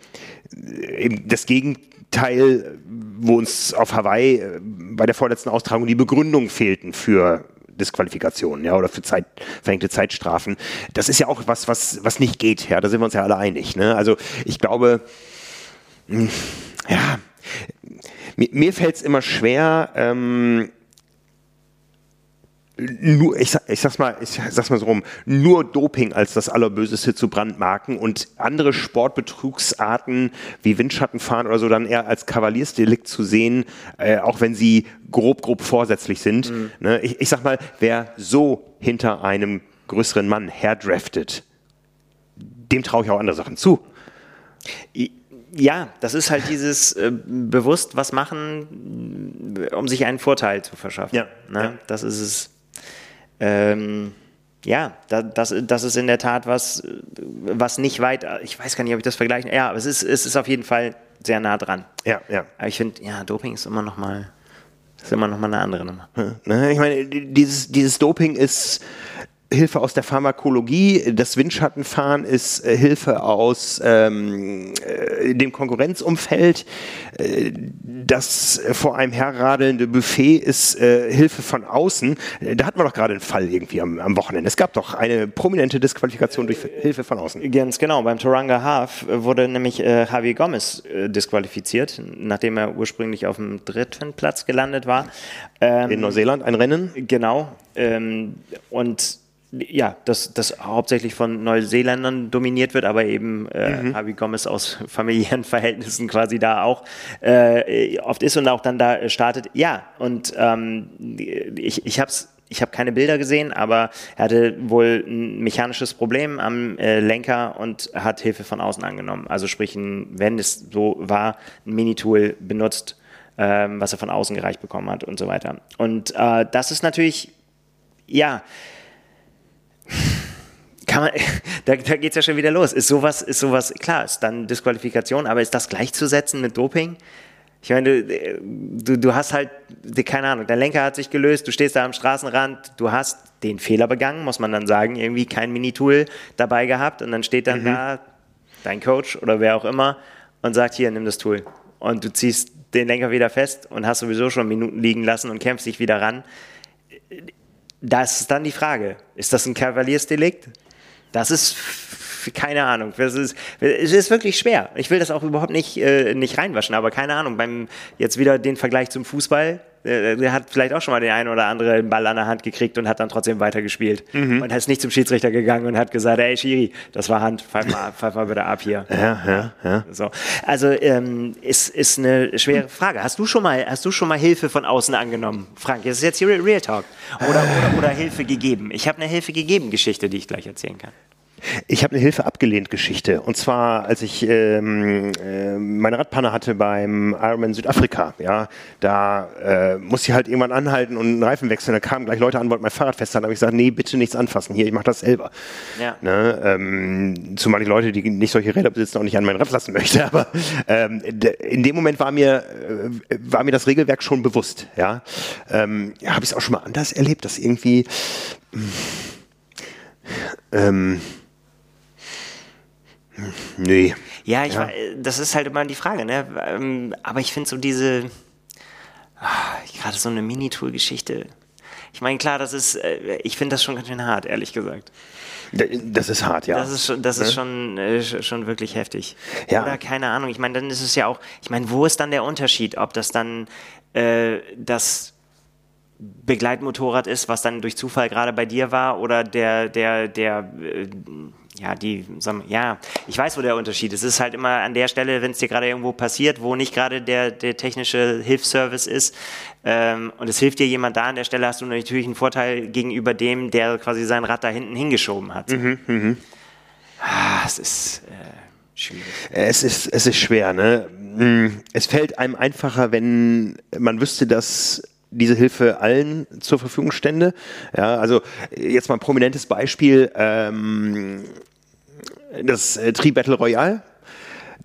Speaker 1: eben das Gegenteil, wo uns auf Hawaii äh, bei der vorletzten Austragung die Begründung fehlten für Disqualifikationen, ja, oder für Zeit, verhängte Zeitstrafen. Das ist ja auch was, was, was nicht geht, ja, da sind wir uns ja alle einig. Ne? Also ich glaube, ja, mir, mir fällt es immer schwer, ähm, nur, ich, sag, ich sag's mal, ich sag's mal so rum, nur Doping als das Allerböseste zu brandmarken und andere Sportbetrugsarten wie Windschattenfahren oder so dann eher als Kavaliersdelikt zu sehen, äh, auch wenn sie grob, grob vorsätzlich sind. Ne? Ich, ich sag mal, wer so hinter einem größeren Mann herdraftet, dem traue ich auch andere Sachen zu.
Speaker 2: Ja, das ist halt dieses äh, bewusst was machen, um sich einen Vorteil zu verschaffen.
Speaker 1: Ja,
Speaker 2: Ne?
Speaker 1: ja.
Speaker 2: Das ist es. Ähm, ja, da, das, das ist in der Tat was, was nicht weit, ich weiß gar nicht, ob ich das vergleichen, ja, aber es ist, es ist auf jeden Fall sehr nah dran.
Speaker 1: Ja, ja.
Speaker 2: Aber ich finde, ja, Doping ist immer noch mal, ist immer noch mal eine andere Nummer.
Speaker 1: Ne, Ich meine, dieses, dieses Doping ist Hilfe aus der Pharmakologie, das Windschattenfahren ist äh, Hilfe aus ähm, äh, dem Konkurrenzumfeld, äh, das vor einem herradelnde Buffet ist äh, Hilfe von außen. Da hatten wir doch gerade einen Fall irgendwie am, am Wochenende. Es gab doch eine prominente Disqualifikation durch Hilfe von außen.
Speaker 2: Ganz genau, beim Toranga Half wurde nämlich äh, Javi Gomez äh, disqualifiziert, nachdem er ursprünglich auf dem dritten Platz gelandet war. Ähm,
Speaker 1: In Neuseeland ein Rennen.
Speaker 2: Genau. Ähm, und ja, das, das hauptsächlich von Neuseeländern dominiert wird, aber eben äh,
Speaker 1: Mhm.
Speaker 2: Javi Gomez aus [LAUGHS] familiären Verhältnissen quasi da auch äh, oft ist und auch dann da startet. Ja, und ähm, ich, ich habe ich habe keine Bilder gesehen, aber er hatte wohl ein mechanisches Problem am äh, Lenker und hat Hilfe von außen angenommen. Also sprich, ein, wenn es so war, ein Minitool benutzt, ähm, was er von außen gereicht bekommen hat und so weiter. Und äh, das ist natürlich, ja, kann man, [LAUGHS] da, da geht es ja schon wieder los. Ist sowas, ist sowas, klar, ist dann Disqualifikation, aber ist das gleichzusetzen mit Doping? Ich meine, du, du, du hast halt, keine Ahnung, der Lenker hat sich gelöst, du stehst da am Straßenrand, du hast den Fehler begangen, muss man dann sagen, irgendwie kein Minitool dabei gehabt und dann steht dann da dein Coach oder wer auch immer und sagt, hier, nimm das Tool. Und du ziehst den Lenker wieder fest und hast sowieso schon Minuten liegen lassen und kämpfst dich wieder ran. Das ist dann die Frage, ist das ein Kavaliersdelikt? Das ist keine Ahnung. Das ist, es ist wirklich schwer. Ich will das auch überhaupt nicht, äh, nicht reinwaschen, aber keine Ahnung. Beim jetzt wieder den Vergleich zum Fußball äh, der hat vielleicht auch schon mal den einen oder anderen Ball an der Hand gekriegt und hat dann trotzdem weitergespielt. Mhm. Und ist nicht zum Schiedsrichter gegangen und hat gesagt, ey Schiri, das war Hand, pfeif mal, [LAUGHS] pfeif mal wieder ab hier.
Speaker 1: Ja, ja, ja.
Speaker 2: So. Also ähm, ist, ist eine schwere Frage. Hast du schon mal, hast du schon mal Hilfe von außen angenommen, Frank? Das ist jetzt hier Real Talk. Oder, oder, oder Hilfe gegeben. Ich habe eine Hilfe gegeben Geschichte, die ich gleich erzählen kann.
Speaker 1: Ich habe eine Hilfe abgelehnt Geschichte. Und zwar, als ich ähm, äh, meine Radpanne hatte beim Ironman Südafrika. Ja, da äh, musste ich halt irgendwann anhalten und einen Reifen wechseln. Da kamen gleich Leute an, wollten mein Fahrrad festhalten. Da habe ich gesagt, nee, bitte nichts anfassen. Hier, ich mache das selber. Ja. Ne, ähm, zumal ich Leute, die nicht solche Räder besitzen, auch nicht an mein Rad lassen möchte. [LAUGHS] Aber ähm, in dem Moment war mir, äh, war mir das Regelwerk schon bewusst. Ja, ähm, ja habe ich es auch schon mal anders erlebt, dass irgendwie ähm, Nee.
Speaker 2: Ja, ich ja. War, das ist halt immer die Frage, ne? Ähm, aber ich finde so diese, ah, gerade so eine Mini-Tool-Geschichte. Ich meine, klar, das ist, äh, ich finde das schon ganz schön hart, ehrlich gesagt.
Speaker 1: Das ist hart, ja.
Speaker 2: Das ist schon, das ist schon, äh, schon wirklich heftig. Ja. Oder keine Ahnung. Ich meine, dann ist es ja auch, ich meine, wo ist dann der Unterschied? Ob das dann äh, das Begleitmotorrad ist, was dann durch Zufall gerade bei dir war, oder der, der, der, äh, ja, die, ja, ich weiß, wo der Unterschied ist. Es ist halt immer an der Stelle, wenn es dir gerade irgendwo passiert, wo nicht gerade der, der technische Hilfsservice ist ähm, und es hilft dir jemand da an der Stelle, hast du natürlich einen Vorteil gegenüber dem, der quasi sein Rad da hinten hingeschoben hat. Mhm, mh. ah, es ist äh, schwierig.
Speaker 1: Es ist, es ist schwer, ne? Mm, es fällt einem einfacher, wenn man wüsste, dass diese Hilfe allen zur Verfügung stände. Ja, also jetzt mal ein prominentes Beispiel, ähm, das äh, Tri Battle Royale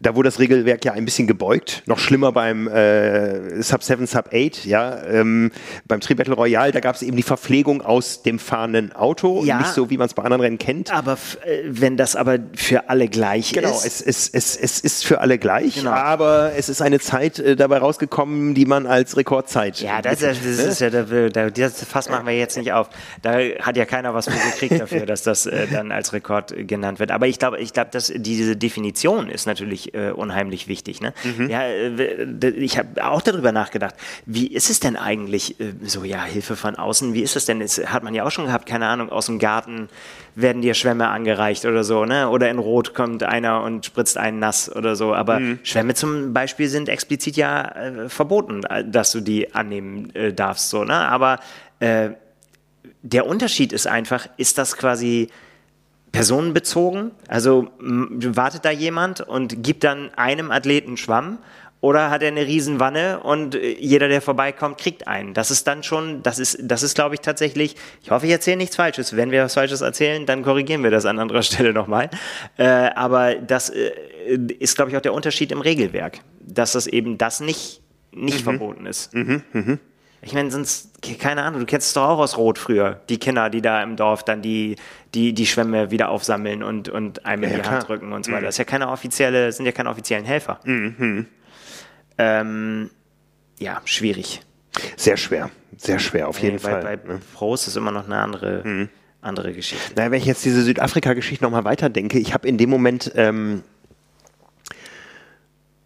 Speaker 1: da wurde das Regelwerk ja ein bisschen gebeugt. Noch schlimmer beim äh, Sub 7, Sub 8, ja. Ähm, beim Tri Battle Royale, da gab es eben die Verpflegung aus dem fahrenden Auto, ja, nicht so, wie man es bei anderen Rennen kennt.
Speaker 2: Aber äh, wenn das aber für alle gleich
Speaker 1: genau, ist. Genau, es, es, es, es ist für alle gleich, genau. aber es ist eine Zeit äh, dabei rausgekommen, die man als Rekordzeit.
Speaker 2: Ja, das, das, das ist ja, da, das Fass machen wir jetzt nicht auf. Da hat ja keiner was für gekriegt dafür, [LAUGHS] dass das äh, dann als Rekord genannt wird. Aber ich glaube, ich glaube, dass diese Definition ist natürlich äh, unheimlich wichtig. Ne? Mhm. Ja, äh, ich habe auch darüber nachgedacht, wie ist es denn eigentlich äh, so, ja, Hilfe von außen, wie ist es denn? Das hat man ja auch schon gehabt, keine Ahnung, aus dem Garten werden dir Schwämme angereicht oder so, ne? Oder in Rot kommt einer und spritzt einen nass oder so. Aber mhm. Schwämme zum Beispiel sind explizit ja äh, verboten, äh, dass du die annehmen äh, darfst, so, ne? Aber äh, der Unterschied ist einfach, ist das quasi personenbezogen? Also wartet da jemand und gibt dann einem Athleten Schwamm? Oder hat er eine Riesenwanne und äh, jeder, der vorbeikommt, kriegt einen? Das ist dann schon, das ist, das ist, glaube ich, tatsächlich, ich hoffe, ich erzähle nichts Falsches. Wenn wir was Falsches erzählen, dann korrigieren wir das an anderer [LAUGHS] Stelle nochmal. Äh, aber das äh, ist, glaube ich, auch der Unterschied im Regelwerk, dass das eben das nicht, nicht mhm. verboten ist. Mhm, mh. Ich meine, sonst, keine Ahnung, du kennst es doch auch aus Rot früher, die Kinder, die da im Dorf dann die, die, die Schwämme wieder aufsammeln und, und einem in ja, die Hand drücken und so weiter. Mhm. Das ist ja keine offizielle, sind ja keine offiziellen Helfer. Mhm. Ähm, ja, schwierig.
Speaker 1: Sehr schwer, sehr schwer, auf jeden
Speaker 2: bei,
Speaker 1: Fall.
Speaker 2: Bei ne? Pros ist immer noch eine andere, mhm. andere Geschichte.
Speaker 1: Naja, wenn ich jetzt diese Südafrika-Geschichte nochmal weiterdenke, ich habe in dem Moment ähm,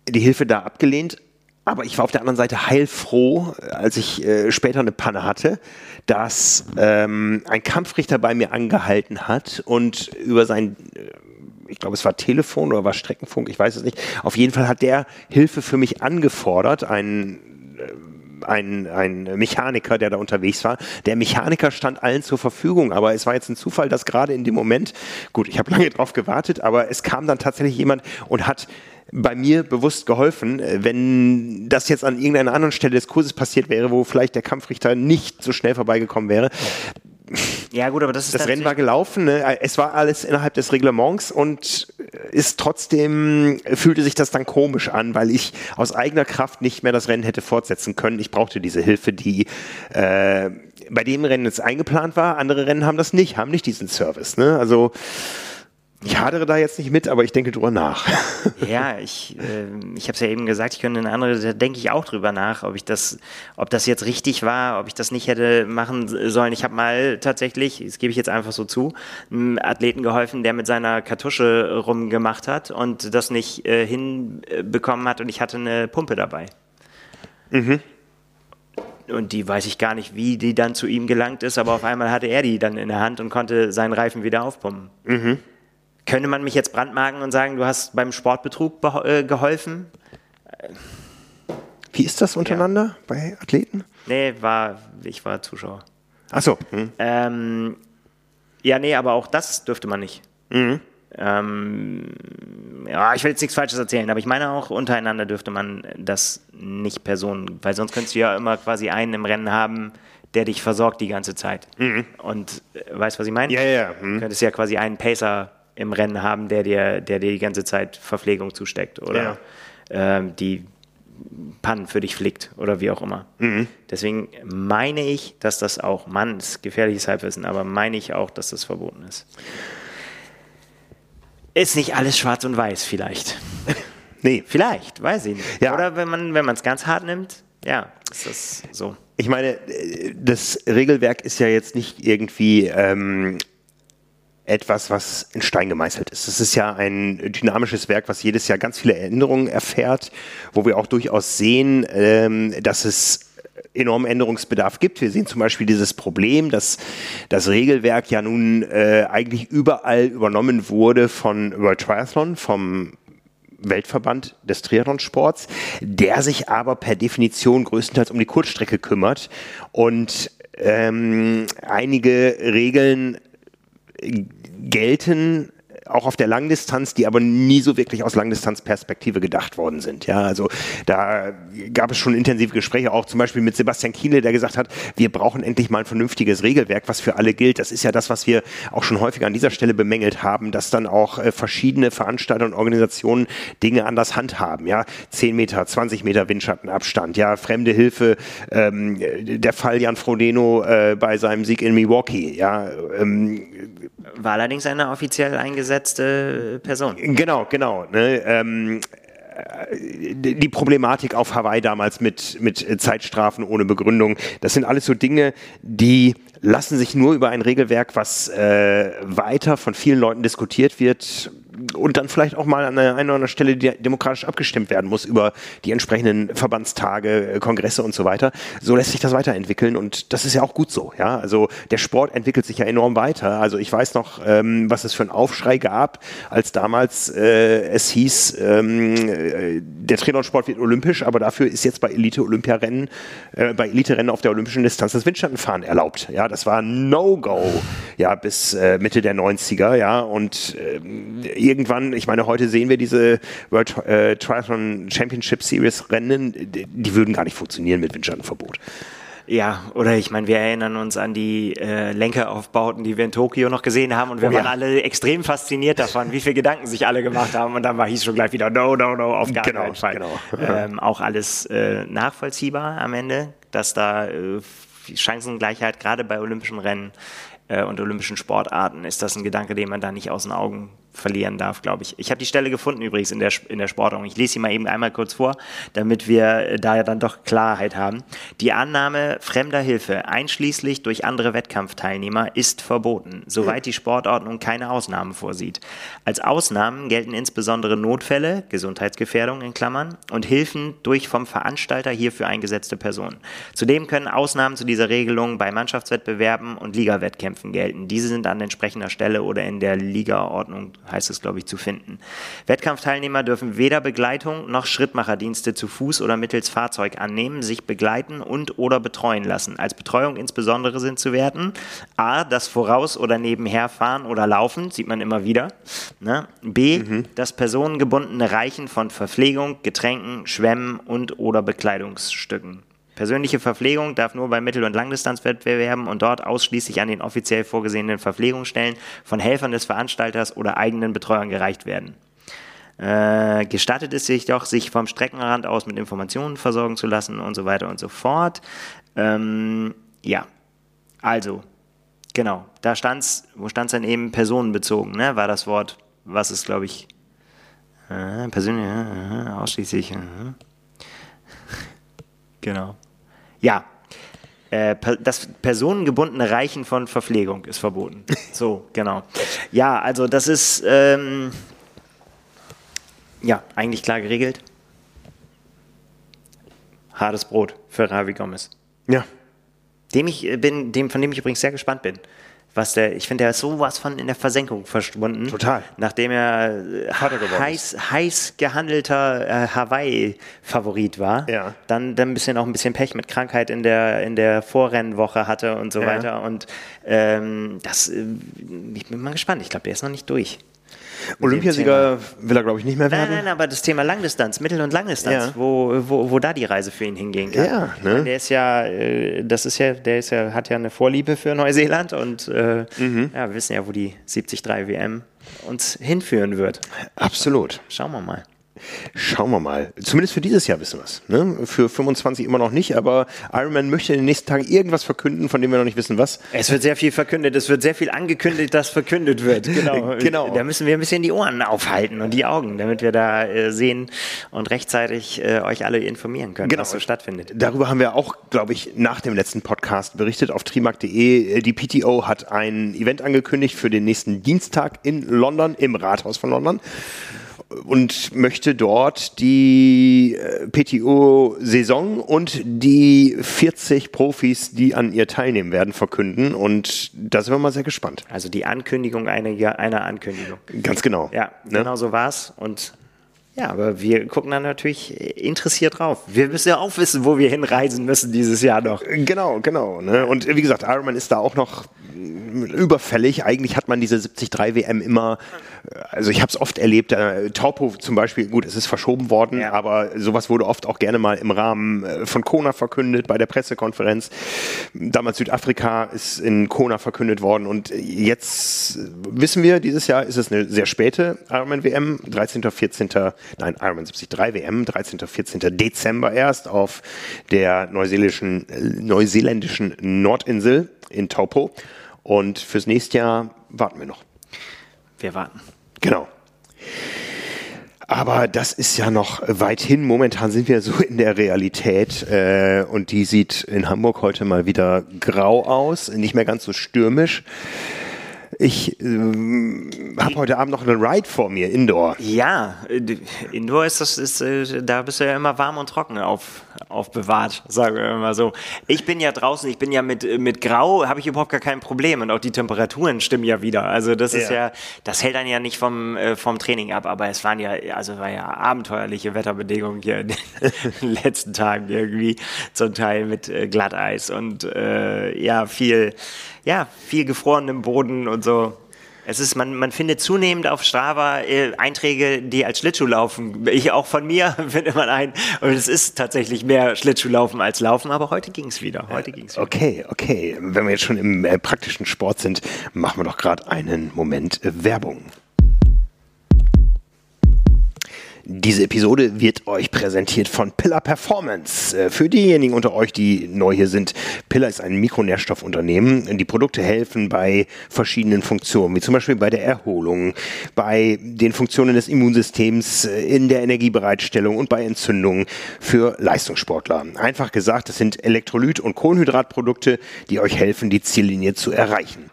Speaker 1: die Hilfe da abgelehnt, aber ich war auf der anderen Seite heilfroh, als ich äh, später eine Panne hatte, dass ähm, ein Kampfrichter bei mir angehalten hat und über sein, äh, ich glaube, es war Telefon oder war Streckenfunk, ich weiß es nicht. Auf jeden Fall hat der Hilfe für mich angefordert, ein äh, ein, ein Mechaniker, der da unterwegs war. Der Mechaniker stand allen zur Verfügung, aber es war jetzt ein Zufall, dass gerade in dem Moment, gut, ich habe lange drauf gewartet, aber es kam dann tatsächlich jemand und hat bei mir bewusst geholfen. Äh, wenn das jetzt an irgendeiner anderen Stelle des Kurses passiert wäre, wo vielleicht der Kampfrichter nicht so schnell vorbeigekommen wäre,
Speaker 2: ja, gut, aber das ist.
Speaker 1: Das Rennen war gelaufen, ne? es war alles innerhalb des Reglements und ist trotzdem, fühlte sich das dann komisch an, weil ich aus eigener Kraft nicht mehr das Rennen hätte fortsetzen können. Ich brauchte diese Hilfe, die äh, bei dem Rennen jetzt eingeplant war. Andere Rennen haben das nicht, haben nicht diesen Service. Ne? Also Ich hadere da jetzt nicht mit, aber ich denke drüber nach. [LAUGHS]
Speaker 2: Ja, ich, äh, ich habe es ja eben gesagt, ich könnte eine andere, da denke ich auch drüber nach, ob ich das, ob das jetzt richtig war, ob ich das nicht hätte machen sollen. Ich habe mal tatsächlich, das gebe ich jetzt einfach so zu, einem Athleten geholfen, der mit seiner Kartusche rumgemacht hat und das nicht äh, hinbekommen hat und ich hatte eine Pumpe dabei. Mhm. Und die weiß ich gar nicht, wie die dann zu ihm gelangt ist, aber auf einmal hatte er die dann in der Hand und konnte seinen Reifen wieder aufpumpen. Mhm. Könnte man mich jetzt brandmarken und sagen, du hast beim Sportbetrug äh, geholfen?
Speaker 1: Wie ist das untereinander ja. bei Athleten?
Speaker 2: Nee, war, ich war Zuschauer.
Speaker 1: Ach so. Hm.
Speaker 2: Ähm, ja, nee, aber auch das dürfte man nicht. Mhm. Ähm, ja, ich will jetzt nichts Falsches erzählen, aber ich meine auch untereinander dürfte man das nicht Personen, weil sonst könntest du ja immer quasi einen im Rennen haben, der dich versorgt die ganze Zeit. Mhm. Und äh, weißt du, was ich meine?
Speaker 1: Ja, ja, ja. Mhm.
Speaker 2: Du könntest ja quasi einen Pacer im Rennen haben, der dir, der dir die ganze Zeit Verpflegung zusteckt oder ja. ähm, die Pannen für dich flickt oder wie auch immer. Mhm. Deswegen meine ich, dass das auch, Mann, ist gefährliches Halbwissen, aber meine ich auch, dass das verboten ist. Ist nicht alles schwarz und weiß, vielleicht. [LAUGHS] nee. Vielleicht, weiß ich nicht. Ja. Oder wenn man wenn es ganz hart nimmt, ja, ist das so.
Speaker 1: Ich meine, das Regelwerk ist ja jetzt nicht irgendwie ähm, etwas, was in Stein gemeißelt ist. Es ist ja ein dynamisches Werk, was jedes Jahr ganz viele Änderungen erfährt, wo wir auch durchaus sehen, ähm, dass es enormen Änderungsbedarf gibt. Wir sehen zum Beispiel dieses Problem, dass das Regelwerk ja nun äh, eigentlich überall übernommen wurde von World Triathlon, vom Weltverband des Triathlonsports, der sich aber per Definition größtenteils um die Kurzstrecke kümmert und ähm, einige Regeln gelten auch auf der Langdistanz, die aber nie so wirklich aus Langdistanzperspektive gedacht worden sind. Ja, also da gab es schon intensive Gespräche, auch zum Beispiel mit Sebastian Kiele, der gesagt hat, wir brauchen endlich mal ein vernünftiges Regelwerk, was für alle gilt. Das ist ja das, was wir auch schon häufiger an dieser Stelle bemängelt haben, dass dann auch äh, verschiedene Veranstalter und Organisationen Dinge anders handhaben. Ja, 10 Meter, 20 Meter Windschattenabstand, ja, fremde Hilfe, ähm, der Fall Jan Frodeno äh, bei seinem Sieg in Milwaukee, ja, ähm,
Speaker 2: war allerdings eine offiziell eingesetzte Person.
Speaker 1: Genau, genau. Ne? Ähm, die Problematik auf Hawaii damals mit, mit Zeitstrafen ohne Begründung, das sind alles so Dinge, die lassen sich nur über ein Regelwerk, was äh, weiter von vielen Leuten diskutiert wird, und dann vielleicht auch mal an einer, einer oder anderen Stelle demokratisch abgestimmt werden muss über die entsprechenden Verbandstage, äh, Kongresse und so weiter. So lässt sich das weiterentwickeln und das ist ja auch gut so. Ja, also der Sport entwickelt sich ja enorm weiter. Also ich weiß noch, ähm, was es für einen Aufschrei gab, als damals äh, es hieß, ähm, äh, der Triathlon-Sport wird olympisch, aber dafür ist jetzt bei Elite-Olympiarennen, äh, bei Elite-Rennen auf der olympischen Distanz das Windschattenfahren erlaubt. Ja, das war No-Go. Ja, bis äh, Mitte der 90er. Ja, und ähm, irgendwann, ich meine, heute sehen wir diese World äh, Triathlon Championship Series Rennen, die, würden gar nicht funktionieren mit Windschattenverbot.
Speaker 2: Ja, oder ich meine, wir erinnern uns an die äh, Lenkeraufbauten, die wir in Tokio noch gesehen haben und wir oh, waren ja. alle extrem fasziniert davon, wie viele Gedanken sich alle gemacht haben und dann war hieß schon gleich wieder no, no, no, auf gar genau, keinen Fall. Genau. Ähm, auch alles äh, nachvollziehbar am Ende, dass da äh, Chancengleichheit gerade bei olympischen Rennen äh, und olympischen Sportarten ist das ein Gedanke, den man da nicht aus den Augen verlieren darf, glaube ich. Ich habe die Stelle gefunden übrigens in der, in der Sportordnung. Ich lese sie mal eben einmal kurz vor, damit wir da ja dann doch Klarheit haben. Die Annahme fremder Hilfe, einschließlich durch andere Wettkampfteilnehmer, ist verboten, soweit die Sportordnung keine Ausnahmen vorsieht. Als Ausnahmen gelten insbesondere Notfälle, Gesundheitsgefährdung in Klammern, und Hilfen durch vom Veranstalter hierfür eingesetzte Personen. Zudem können Ausnahmen zu dieser Regelung bei Mannschaftswettbewerben und Ligawettkämpfen gelten. Diese sind an entsprechender Stelle oder in der Ligaordnung heißt es, glaube ich, zu finden. Wettkampfteilnehmer dürfen weder Begleitung noch Schrittmacherdienste zu Fuß oder mittels Fahrzeug annehmen, sich begleiten und oder betreuen lassen. Als Betreuung insbesondere sind zu werten a. das Voraus- oder Nebenherfahren oder Laufen, sieht man immer wieder. Ne? b. Mhm. das personengebundene Reichen von Verpflegung, Getränken, Schwämmen und oder Bekleidungsstücken. Persönliche Verpflegung darf nur bei Mittel- und Langdistanzwettbewerben und dort ausschließlich an den offiziell vorgesehenen Verpflegungsstellen von Helfern des Veranstalters oder eigenen Betreuern gereicht werden. Äh, gestattet es sich doch, sich vom Streckenrand aus mit Informationen versorgen zu lassen und so weiter und so fort. Ähm, ja, also, genau, da stand es, wo stand es dann eben personenbezogen, ne? war das Wort was ist, glaube ich, äh, persönlich, äh, ausschließlich. Äh. [LAUGHS] genau. Ja, äh, das personengebundene Reichen von Verpflegung ist verboten. [LAUGHS] So, genau. Ja, also das ist ähm, ja eigentlich klar geregelt. Hartes Brot für Ravi Gomez.
Speaker 1: Ja.
Speaker 2: Dem ich äh, bin, dem, von dem ich übrigens sehr gespannt bin was der, ich finde, der ist sowas von in der Versenkung verschwunden.
Speaker 1: Total.
Speaker 2: Nachdem er äh, heiß, heiß gehandelter äh, Hawaii-Favorit war.
Speaker 1: Ja.
Speaker 2: Dann, dann ein bisschen auch ein bisschen Pech mit Krankheit in der, in der Vorrennenwoche hatte und so ja. weiter. Und ähm, das, äh, ich bin mal gespannt. Ich glaube, der ist noch nicht durch.
Speaker 1: Olympiasieger will er, glaube ich, nicht mehr werden.
Speaker 2: Nein, nein, aber das Thema Langdistanz, Mittel- und Langdistanz, ja. wo, wo, wo da die Reise für ihn hingehen kann.
Speaker 1: Ja, ne?
Speaker 2: Der ist ja, äh, das ist ja, der ist ja, hat ja eine Vorliebe für Neuseeland und äh, mhm. ja, wir wissen ja, wo die 73 WM uns hinführen wird.
Speaker 1: Absolut.
Speaker 2: Schauen wir mal.
Speaker 1: Schauen wir mal. Zumindest für dieses Jahr wissen wir es. Ne? Für 25 immer noch nicht, aber Ironman möchte in den nächsten Tagen irgendwas verkünden, von dem wir noch nicht wissen, was.
Speaker 2: Es wird sehr viel verkündet, es wird sehr viel angekündigt, das verkündet wird. [LAUGHS] Genau. genau. Da müssen wir ein bisschen die Ohren aufhalten und die Augen, damit wir da äh, sehen und rechtzeitig äh, euch alle informieren können,
Speaker 1: genau.
Speaker 2: was so stattfindet.
Speaker 1: Darüber haben wir auch, glaube ich, nach dem letzten Podcast berichtet auf trimark.de. Die PTO hat ein Event angekündigt für den nächsten Dienstag in London, im Rathaus von London und möchte dort die äh, PTO-Saison und die 40 Profis, die an ihr teilnehmen werden, verkünden. Und da sind wir mal sehr gespannt.
Speaker 2: Also die Ankündigung einer, einer Ankündigung.
Speaker 1: Ganz genau.
Speaker 2: Ja, ne? genau so war es. Und ja, aber wir gucken dann natürlich interessiert drauf. Wir müssen ja auch wissen, wo wir hinreisen müssen dieses Jahr noch.
Speaker 1: Genau, genau. Ne? Und wie gesagt, Ironman ist da auch noch überfällig. Eigentlich hat man diese 73 WM immer, also ich habe es oft erlebt, äh, Taupo zum Beispiel, gut, es ist verschoben worden, ja. aber sowas wurde oft auch gerne mal im Rahmen äh, von Kona verkündet bei der Pressekonferenz. Damals Südafrika ist in Kona verkündet worden und jetzt wissen wir, dieses Jahr ist es eine sehr späte Ironman WM, 13. 14 nein, Ironman 73 WM, 13. 14. Dezember erst auf der neuseeländischen, neuseeländischen Nordinsel in Taupo. Und fürs nächste Jahr warten wir noch.
Speaker 2: Wir warten.
Speaker 1: Genau. Aber das ist ja noch weit hin. Momentan sind wir so in der Realität äh, und die sieht in Hamburg heute mal wieder grau aus, nicht mehr ganz so stürmisch. Ich äh, habe heute Abend noch einen Ride vor mir, Indoor.
Speaker 2: Ja, äh, Indoor ist das, ist, äh, da bist du ja immer warm und trocken auf, aufbewahrt, sagen wir mal so. Ich bin ja draußen, ich bin ja mit, mit Grau, habe ich überhaupt gar kein Problem und auch die Temperaturen stimmen ja wieder. Also das ist ja, ja das hält dann ja nicht vom, äh, vom Training ab, aber es waren ja, also war ja abenteuerliche Wetterbedingungen hier in den [LAUGHS] letzten Tagen irgendwie, zum Teil mit äh, Glatteis und äh, ja, viel ja, viel gefrorenem Boden und so. Es ist, man, man findet zunehmend auf Strava äh, Einträge, die als Schlittschuh laufen. Ich auch von mir [LAUGHS] findet man ein. Und es ist tatsächlich mehr Schlittschuhlaufen als Laufen, aber heute ging es wieder. Heute ging's wieder.
Speaker 1: Okay, okay. Wenn wir jetzt schon im äh, praktischen Sport sind, machen wir doch gerade einen Moment äh, Werbung. Diese Episode wird euch präsentiert von Pillar Performance. Äh, für diejenigen unter euch, die neu hier sind, Pillar ist ein Mikronährstoffunternehmen. Die Produkte helfen bei verschiedenen Funktionen, wie zum Beispiel bei der Erholung, bei den Funktionen des Immunsystems, äh, in der Energiebereitstellung und bei Entzündungen für Leistungssportler. Einfach gesagt, es sind Elektrolyt- und Kohlenhydratprodukte, die euch helfen, die Ziellinie zu erreichen.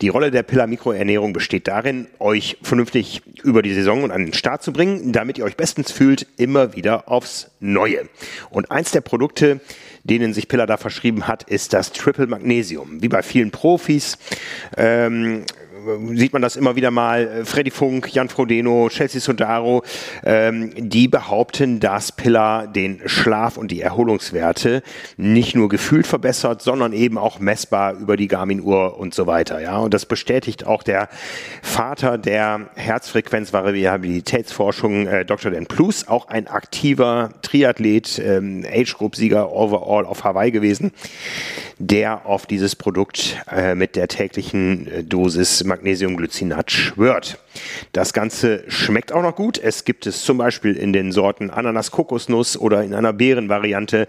Speaker 1: Die Rolle der Pillar Mikroernährung besteht darin, euch vernünftig über die Saison und an den Start zu bringen, damit ihr euch bestens fühlt, immer wieder aufs Neue. Und eins der Produkte, denen sich Pillar da verschrieben hat, ist das Triple Magnesium. Wie bei vielen Profis ähm, sieht man das immer wieder mal. Freddy Funk, Jan Frodeno, Chelsea Sodaro, ähm, die behaupten, dass Pillar den Schlaf und die Erholungswerte nicht nur gefühlt verbessert, sondern eben auch messbar über die Garmin-Uhr und so weiter. Ja, und das bestätigt auch der Vater der Herzfrequenzvariabilitätsforschung, äh, Dr. Dan Plus, auch ein aktiver Triathlet, ähm, Age-Group-Sieger overall auf Hawaii gewesen, der auf dieses Produkt äh, mit der täglichen äh, Dosis Magnesiumglycinat schwört. Das Ganze schmeckt auch noch gut. Es gibt es zum Beispiel in den Sorten Ananas, Kokosnuss oder in einer Beerenvariante.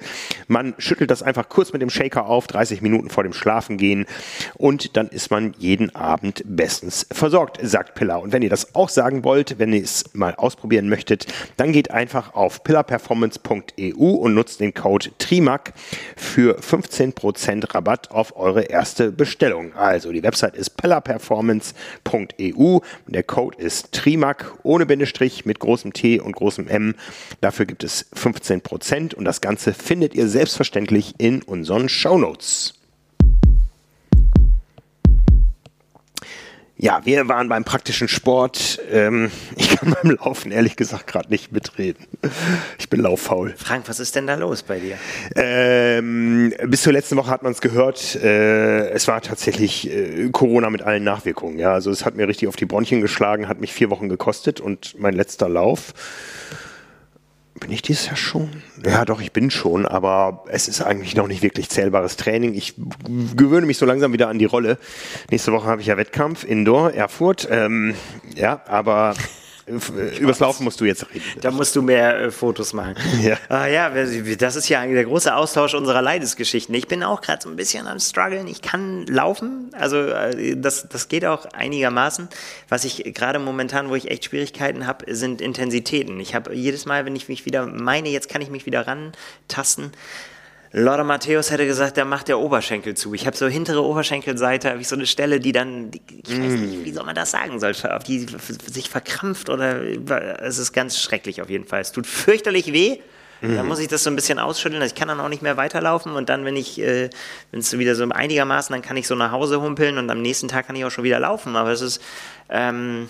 Speaker 1: Man schüttelt das einfach kurz mit dem Shaker auf, 30 Minuten vor dem Schlafengehen und dann ist man jeden Abend bestens versorgt, sagt Pillar. Und wenn ihr das auch sagen wollt, wenn ihr es mal ausprobieren möchtet, dann geht einfach auf pillarperformance.eu und nutzt den Code TRIMAC für 15% Rabatt auf eure erste Bestellung. Also die Website ist pillarperformance.eu. Der Code ist TRIMAC ohne Bindestrich mit großem T und großem M. Dafür gibt es 15% und das Ganze findet ihr selbstverständlich in unseren Show Notes. Ja, wir waren beim praktischen Sport. Ähm, ich kann beim Laufen ehrlich gesagt gerade nicht mitreden. Ich bin lauffaul.
Speaker 2: Frank, was ist denn da los bei dir?
Speaker 1: Ähm, bis zur letzten Woche hat man es gehört. Äh, es war tatsächlich äh, Corona mit allen Nachwirkungen. Ja, also es hat mir richtig auf die Bronchien geschlagen, hat mich vier Wochen gekostet und mein letzter Lauf bin ich dieses Jahr schon? Ja, doch, ich bin schon, aber es ist eigentlich noch nicht wirklich zählbares Training. Ich gewöhne mich so langsam wieder an die Rolle. Nächste Woche habe ich ja Wettkampf, Indoor, Erfurt. Ähm, ja, aber übers Laufen musst du jetzt reden.
Speaker 2: Da musst du mehr äh, Fotos machen. [LAUGHS] Ja. Ah, ja, das ist ja der große Austausch unserer Leidensgeschichten. Ich bin auch gerade so ein bisschen am struggeln. Ich kann laufen, also äh, das, das geht auch einigermaßen. Was ich gerade momentan, wo ich echt Schwierigkeiten habe, sind Intensitäten. Ich habe jedes Mal, wenn ich mich wieder meine, jetzt kann ich mich wieder rantasten, Lothar Matthäus hätte gesagt, da macht der Oberschenkel zu. Ich habe so hintere Oberschenkelseite, habe ich so eine Stelle, die dann, ich weiß nicht, wie soll man das sagen soll, auf die sich verkrampft oder es ist ganz schrecklich auf jeden Fall. Es tut fürchterlich weh. Mhm. Dann muss ich das so ein bisschen ausschütteln. Ich kann dann auch nicht mehr weiterlaufen und dann, wenn ich, äh, wenn es wieder so einigermaßen, dann kann ich so nach Hause humpeln und am nächsten Tag kann ich auch schon wieder laufen. Aber es ist, ähm,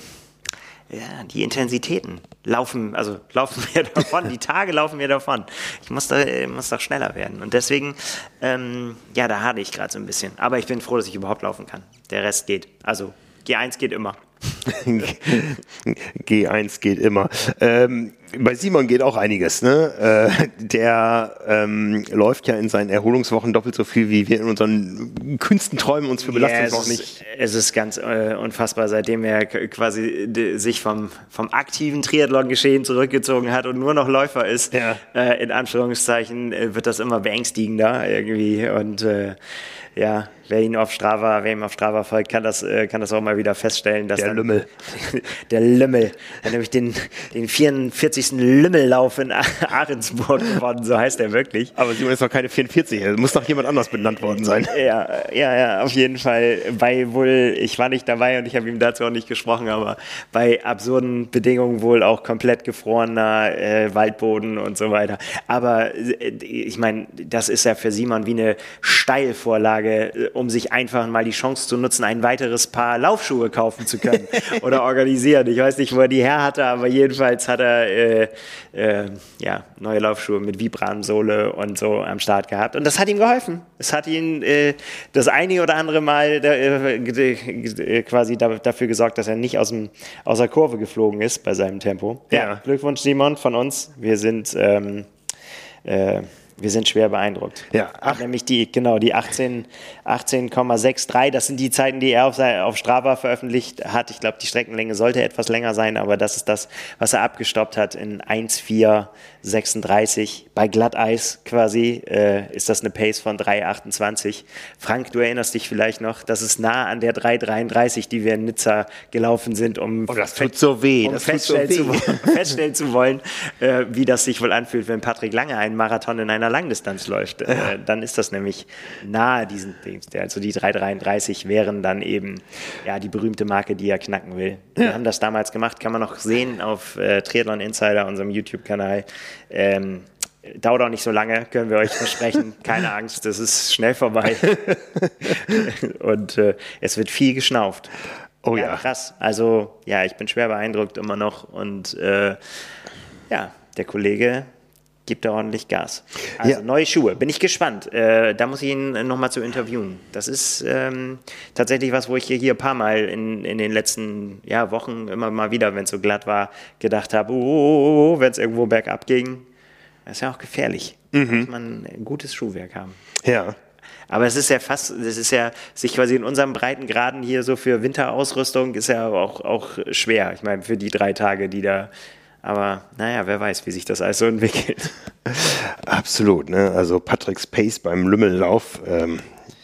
Speaker 2: ja, die Intensitäten laufen, also laufen [LAUGHS] mir davon, die Tage laufen mir davon. Ich muss da, muss doch schneller werden. Und deswegen, ähm, ja, da hatte ich gerade so ein bisschen. Aber ich bin froh, dass ich überhaupt laufen kann. Der Rest geht. Also G1 geht immer. [LAUGHS]
Speaker 1: G1 geht immer. Ähm, bei Simon geht auch einiges. Ne? Äh, der ähm, läuft ja in seinen Erholungswochen doppelt so viel, wie wir in unseren kühnsten Träumen uns für Belastungswochen
Speaker 2: ja, nicht. Es ist ganz äh, unfassbar, seitdem er quasi sich vom, vom aktiven Triathlon-Geschehen zurückgezogen hat und nur noch Läufer ist, ja. äh, in Anführungszeichen, äh, wird das immer beängstigender irgendwie. Und äh, ja, wer ihn auf Strava, wer ihm auf Strava folgt, kann das, äh, kann das auch mal wieder feststellen, dass
Speaker 1: der
Speaker 2: dann,
Speaker 1: Lümmel, [LAUGHS]
Speaker 2: der Lümmel, dann nämlich den, den 44. Lümmellauf in [LAUGHS] Ahrensburg gewonnen, so heißt er wirklich.
Speaker 1: Aber Simon ist noch keine 44, er muss doch jemand anders benannt worden sein. [LAUGHS]
Speaker 2: Ja, ja, ja, auf jeden Fall. Bei wohl, ich war nicht dabei und ich habe ihm dazu auch nicht gesprochen, aber bei absurden Bedingungen wohl auch komplett gefrorener äh, Waldboden und so weiter. Aber äh, ich meine, das ist ja für Simon wie eine Steilvorlage, äh, um sich einfach mal die Chance zu nutzen, ein weiteres Paar Laufschuhe kaufen zu können [LAUGHS] oder organisieren. Ich weiß nicht, wo er die her hatte, aber jedenfalls hat er äh, äh, ja, neue Laufschuhe mit Vibram-Sohle und so am Start gehabt. Und das hat ihm geholfen. Es hat ihn äh, das eine oder andere Mal da, äh, quasi da, dafür gesorgt, dass er nicht aus, dem, aus der Kurve geflogen ist bei seinem Tempo. Ja, ja Glückwunsch, Simon, von uns. Wir sind ähm, äh, wir sind schwer beeindruckt.
Speaker 1: Ja,
Speaker 2: ach. nämlich die, genau, die 18,63, 18, das sind die Zeiten, die er auf, auf Strava veröffentlicht hat. Ich glaube, die Streckenlänge sollte etwas länger sein, aber das ist das, was er abgestoppt hat in 1,436. Bei Glatteis quasi äh, ist das eine Pace von 3,28. Frank, du erinnerst dich vielleicht noch, das ist nah an der 3,33, die wir in Nizza gelaufen sind, um,
Speaker 1: oh, das tut so weh.
Speaker 2: um feststellen, so weh. Zu, feststellen zu wollen, äh, wie das sich wohl anfühlt, wenn Patrick Lange einen Marathon in einer Langdistanz läuft, äh, dann ist das nämlich nahe diesen Dings. Also die 333 wären dann eben ja die berühmte Marke, die er knacken will. Wir ja. haben das damals gemacht, kann man noch sehen auf äh, Triathlon Insider, unserem YouTube-Kanal. Ähm, Dauert auch nicht so lange, können wir euch versprechen. [LAUGHS] Keine Angst, das ist schnell vorbei. [LAUGHS] Und äh, es wird viel geschnauft. Oh ja, ja. Krass. Also, ja, ich bin schwer beeindruckt immer noch. Und äh, ja, der Kollege gibt er ordentlich Gas. Also ja. neue Schuhe, bin ich gespannt. Äh, da muss ich ihn nochmal zu interviewen. Das ist ähm, tatsächlich was, wo ich hier, hier ein paar Mal in, in den letzten ja, Wochen immer mal wieder, wenn es so glatt war, gedacht habe, oh, oh, oh, oh wenn es irgendwo bergab ging. Das ist ja auch gefährlich. Mhm. Muss man ein gutes Schuhwerk haben.
Speaker 1: Ja.
Speaker 2: Aber es ist ja fast, es ist ja, sich quasi in unserem Breitengraden hier so für Winterausrüstung ist ja auch, auch schwer. Ich meine, für die drei Tage, die da aber naja, wer weiß, wie sich das alles so entwickelt. [LAUGHS]
Speaker 1: Absolut, ne? Also Patrick Space beim Lümmellauf, ähm,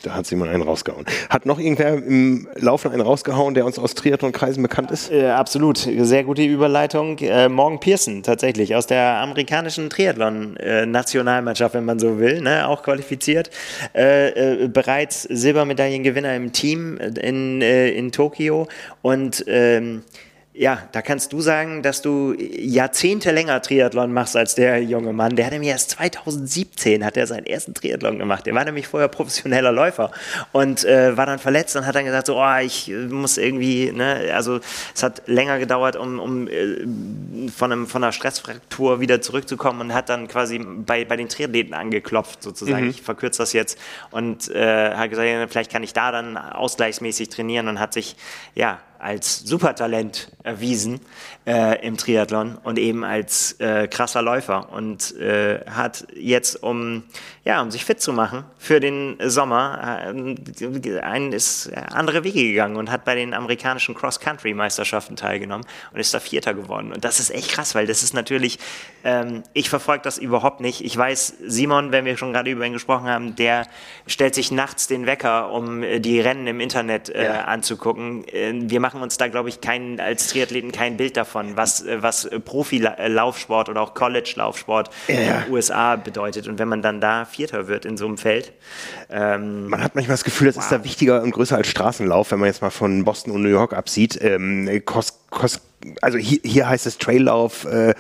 Speaker 1: da hat mal einen rausgehauen. Hat noch irgendwer im Laufen einen rausgehauen, der uns aus Triathlon-Kreisen bekannt ist?
Speaker 2: Äh, absolut, sehr gute Überleitung. Äh, Morgan Pearson tatsächlich aus der amerikanischen Triathlon-Nationalmannschaft, wenn man so will, ne? auch qualifiziert. Äh, äh bereits Silbermedaillengewinner im Team in, äh, in Tokio und ähm, ja, da kannst du sagen, dass du Jahrzehnte länger Triathlon machst als der junge Mann. Der hat nämlich erst 2017 hat er seinen ersten Triathlon gemacht. Der war nämlich vorher professioneller Läufer und äh, war dann verletzt und hat dann gesagt, so, oh, ich muss irgendwie, ne, also es hat länger gedauert, um, um äh, von, einem, von einer Stressfraktur wieder zurückzukommen und hat dann quasi bei, bei den Triathleten angeklopft, sozusagen. Mhm. Ich verkürze das jetzt und äh, hat gesagt, vielleicht kann ich da dann ausgleichsmäßig trainieren und hat sich, ja, als Supertalent erwiesen äh, im Triathlon und eben als äh, krasser Läufer und äh, hat jetzt, um, ja, um sich fit zu machen für den Sommer, äh, ein, ist andere Wege gegangen und hat bei den amerikanischen Cross-Country-Meisterschaften teilgenommen und ist da Vierter geworden. Und das ist echt krass, weil das ist natürlich, ähm, ich verfolge das überhaupt nicht. Ich weiß, Simon, wenn wir schon gerade über ihn gesprochen haben, der stellt sich nachts den Wecker, um äh, die Rennen im Internet äh, ja. anzugucken. Wir machen uns da, glaube ich, kein, als Triathleten kein Bild davon, was, äh, was Profi-Laufsport oder auch College-Laufsport ja. in den USA bedeutet. Und wenn man dann da Vierter wird in so einem Feld.
Speaker 1: Ähm, man hat manchmal das Gefühl, das wow. ist da wichtiger und größer als Straßenlauf, wenn man jetzt mal von Boston und New York absieht. Ähm, kost, kost, also hier, hier heißt es Traillauf, äh,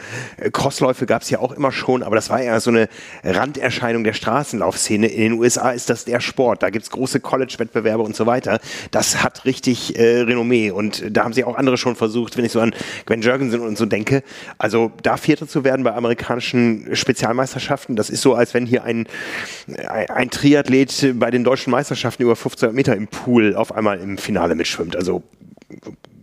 Speaker 1: Crossläufe gab es ja auch immer schon, aber das war ja so eine Randerscheinung der Straßenlaufszene. In den USA ist das der Sport, da gibt es große College-Wettbewerbe und so weiter. Das hat richtig äh, Renommee und da haben sich auch andere schon versucht, wenn ich so an Gwen Jurgensen und so denke. Also da Vierter zu werden bei amerikanischen Spezialmeisterschaften, das ist so, als wenn hier ein, ein Triathlet bei den deutschen Meisterschaften über 15 Meter im Pool auf einmal im Finale mitschwimmt. Also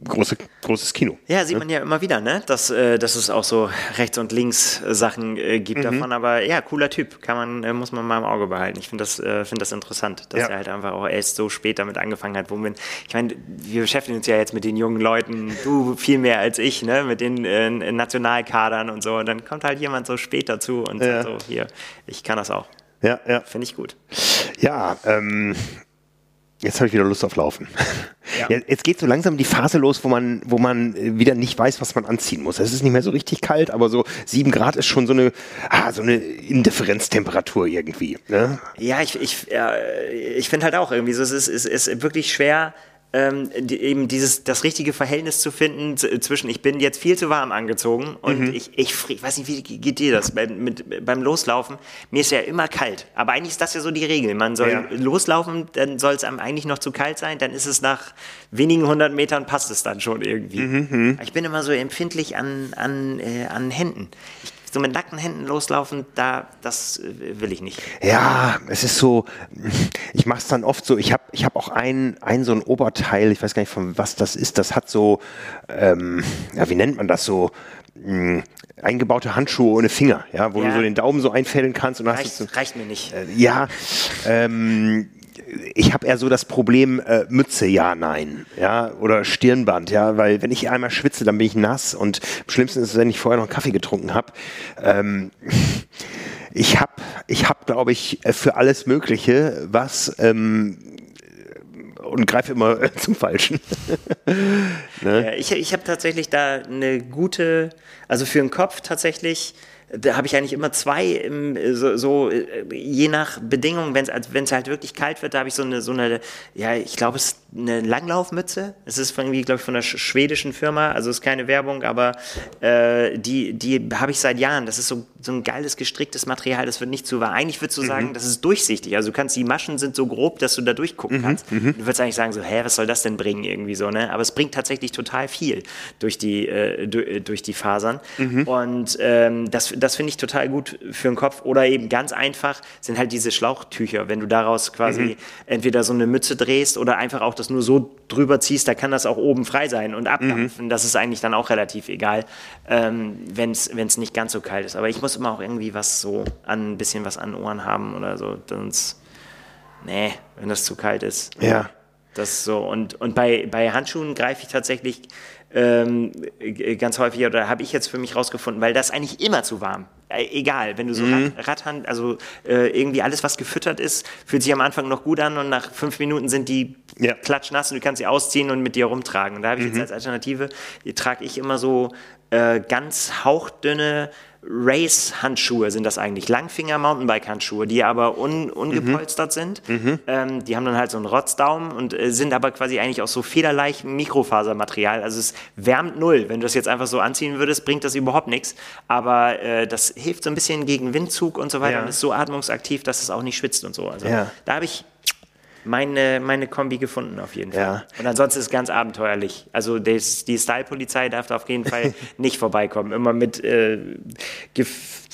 Speaker 1: große, großes Kino.
Speaker 2: Ja, sieht ne? man ja immer wieder, ne? dass, äh, dass es auch so rechts und links Sachen äh, gibt mhm. davon. Aber ja, cooler Typ, kann man, äh, muss man mal im Auge behalten. Ich finde das, äh, find das interessant, dass ja. er halt einfach auch erst so spät damit angefangen hat. Wo man, ich meine, wir beschäftigen uns ja jetzt mit den jungen Leuten, du viel mehr als ich, ne? mit den äh, Nationalkadern und so. Und dann kommt halt jemand so spät dazu und ja. sagt so, hier, ich kann das auch.
Speaker 1: Ja, ja.
Speaker 2: Finde ich gut.
Speaker 1: Ja, ähm, Jetzt habe ich wieder Lust auf Laufen. [LAUGHS] Ja. Jetzt geht so langsam die Phase los, wo man, wo man äh, wieder nicht weiß, was man anziehen muss. Es ist nicht mehr so richtig kalt, aber so sieben Grad ist schon so eine, ah, so eine Indifferenztemperatur irgendwie. Ne?
Speaker 2: Ja, ich, ich, äh, ich finde halt auch irgendwie, so, es ist, es ist wirklich schwer, ähm, die, eben dieses das richtige Verhältnis zu finden zwischen ich bin jetzt viel zu warm angezogen und mhm. ich, ich, ich weiß nicht, wie geht dir das bei, mit, beim Loslaufen? Mir ist ja immer kalt, aber eigentlich ist das ja so die Regel. Man soll ja. loslaufen, dann soll es einem eigentlich noch zu kalt sein, dann ist es nach wenigen hundert Metern passt es dann schon irgendwie. Mhm. mhm. Ich bin immer so empfindlich an, an, äh, an Händen. Ich so mit nackten Händen loslaufen, da, das äh, will ich nicht.
Speaker 1: Ja, es ist so, [LAUGHS] ich mache es dann oft so, ich habe ich hab auch ein, ein so ein Oberteil, ich weiß gar nicht von was das ist, das hat so, ähm, ja, wie nennt man das so, mh, hm, eingebaute Handschuhe ohne Finger, ja, wo ja. du so den Daumen so einfädeln kannst und
Speaker 2: reicht,
Speaker 1: hast so,
Speaker 2: reicht mir nicht.
Speaker 1: Äh, ja, ähm, ich habe eher so das Problem äh, Mütze, ja, nein, ja, oder Stirnband, ja, weil wenn ich einmal schwitze, dann bin ich nass und am schlimmsten ist wenn ich vorher noch einen Kaffee getrunken habe. Ähm, ich [LAUGHS] habe, ich hab, glaube ich, für alles Mögliche was ähm, und greife immer [LAUGHS] zum Falschen. [LAUGHS]
Speaker 2: ne? ja, ich ich habe tatsächlich da eine gute, also für den Kopf tatsächlich da habe ich eigentlich immer zwei, so, so, je nach Bedingungen, wenn es halt wirklich kalt wird, da habe ich so eine, so eine, ja, ich glaube, es ist eine Langlaufmütze. Es ist irgendwie, glaube ich, von einer schwedischen Firma, also ist keine Werbung, aber äh, die, die habe ich seit Jahren. Das ist so, so ein geiles, gestricktes Material, das wird nicht zu warm. Eigentlich würdest du mhm. sagen, das ist durchsichtig. Also du kannst, die Maschen sind so grob, dass du da durchgucken mhm. kannst. Mhm. Du würdest eigentlich sagen, so, hä, was soll das denn bringen irgendwie so, ne? Aber es bringt tatsächlich total viel durch die, äh, durch die Fasern. Mhm. Und ähm, das, das finde ich total gut für den Kopf. Oder eben ganz einfach sind halt diese Schlauchtücher, wenn du daraus quasi mhm. entweder so eine Mütze drehst oder einfach auch das nur so drüber ziehst, da kann das auch oben frei sein und abdampfen. Mhm. Das ist eigentlich dann auch relativ egal, ähm, wenn es nicht ganz so kalt ist. Aber ich muss immer auch irgendwie was so an ein bisschen was an Ohren haben oder so, sonst nee, wenn das zu kalt ist.
Speaker 1: Ja.
Speaker 2: Das so. Und, und bei, bei Handschuhen greife ich tatsächlich ähm, ganz häufig, oder habe ich jetzt für mich rausgefunden, weil das eigentlich immer zu warm. Äh, egal, wenn du so mhm. Rad, Radhand, also äh, irgendwie alles, was gefüttert ist, fühlt sich am Anfang noch gut an und nach fünf Minuten sind die ja. klatschnass und du kannst sie ausziehen und mit dir rumtragen. Und da habe ich mhm. jetzt als Alternative, die trage ich immer so äh, ganz hauchdünne Race-Handschuhe sind das eigentlich, Langfinger-Mountainbike-Handschuhe, die aber un, ungepolstert mhm. sind. Mhm. Ähm, die haben dann halt so einen Rotzdaumen und äh, sind aber quasi eigentlich aus so federleicht Mikrofasermaterial. Also es wärmt null. Wenn du das jetzt einfach so anziehen würdest, bringt das überhaupt nichts. Aber äh, das hilft so ein bisschen gegen Windzug und so weiter ja. und ist so atmungsaktiv, dass es auch nicht schwitzt und so. Also ja. da habe ich meine, meine Kombi gefunden auf jeden Fall. Ja. Und ansonsten ist es ganz abenteuerlich. Also des, die Style-Polizei darf da auf jeden Fall [LAUGHS] nicht vorbeikommen. Immer mit äh,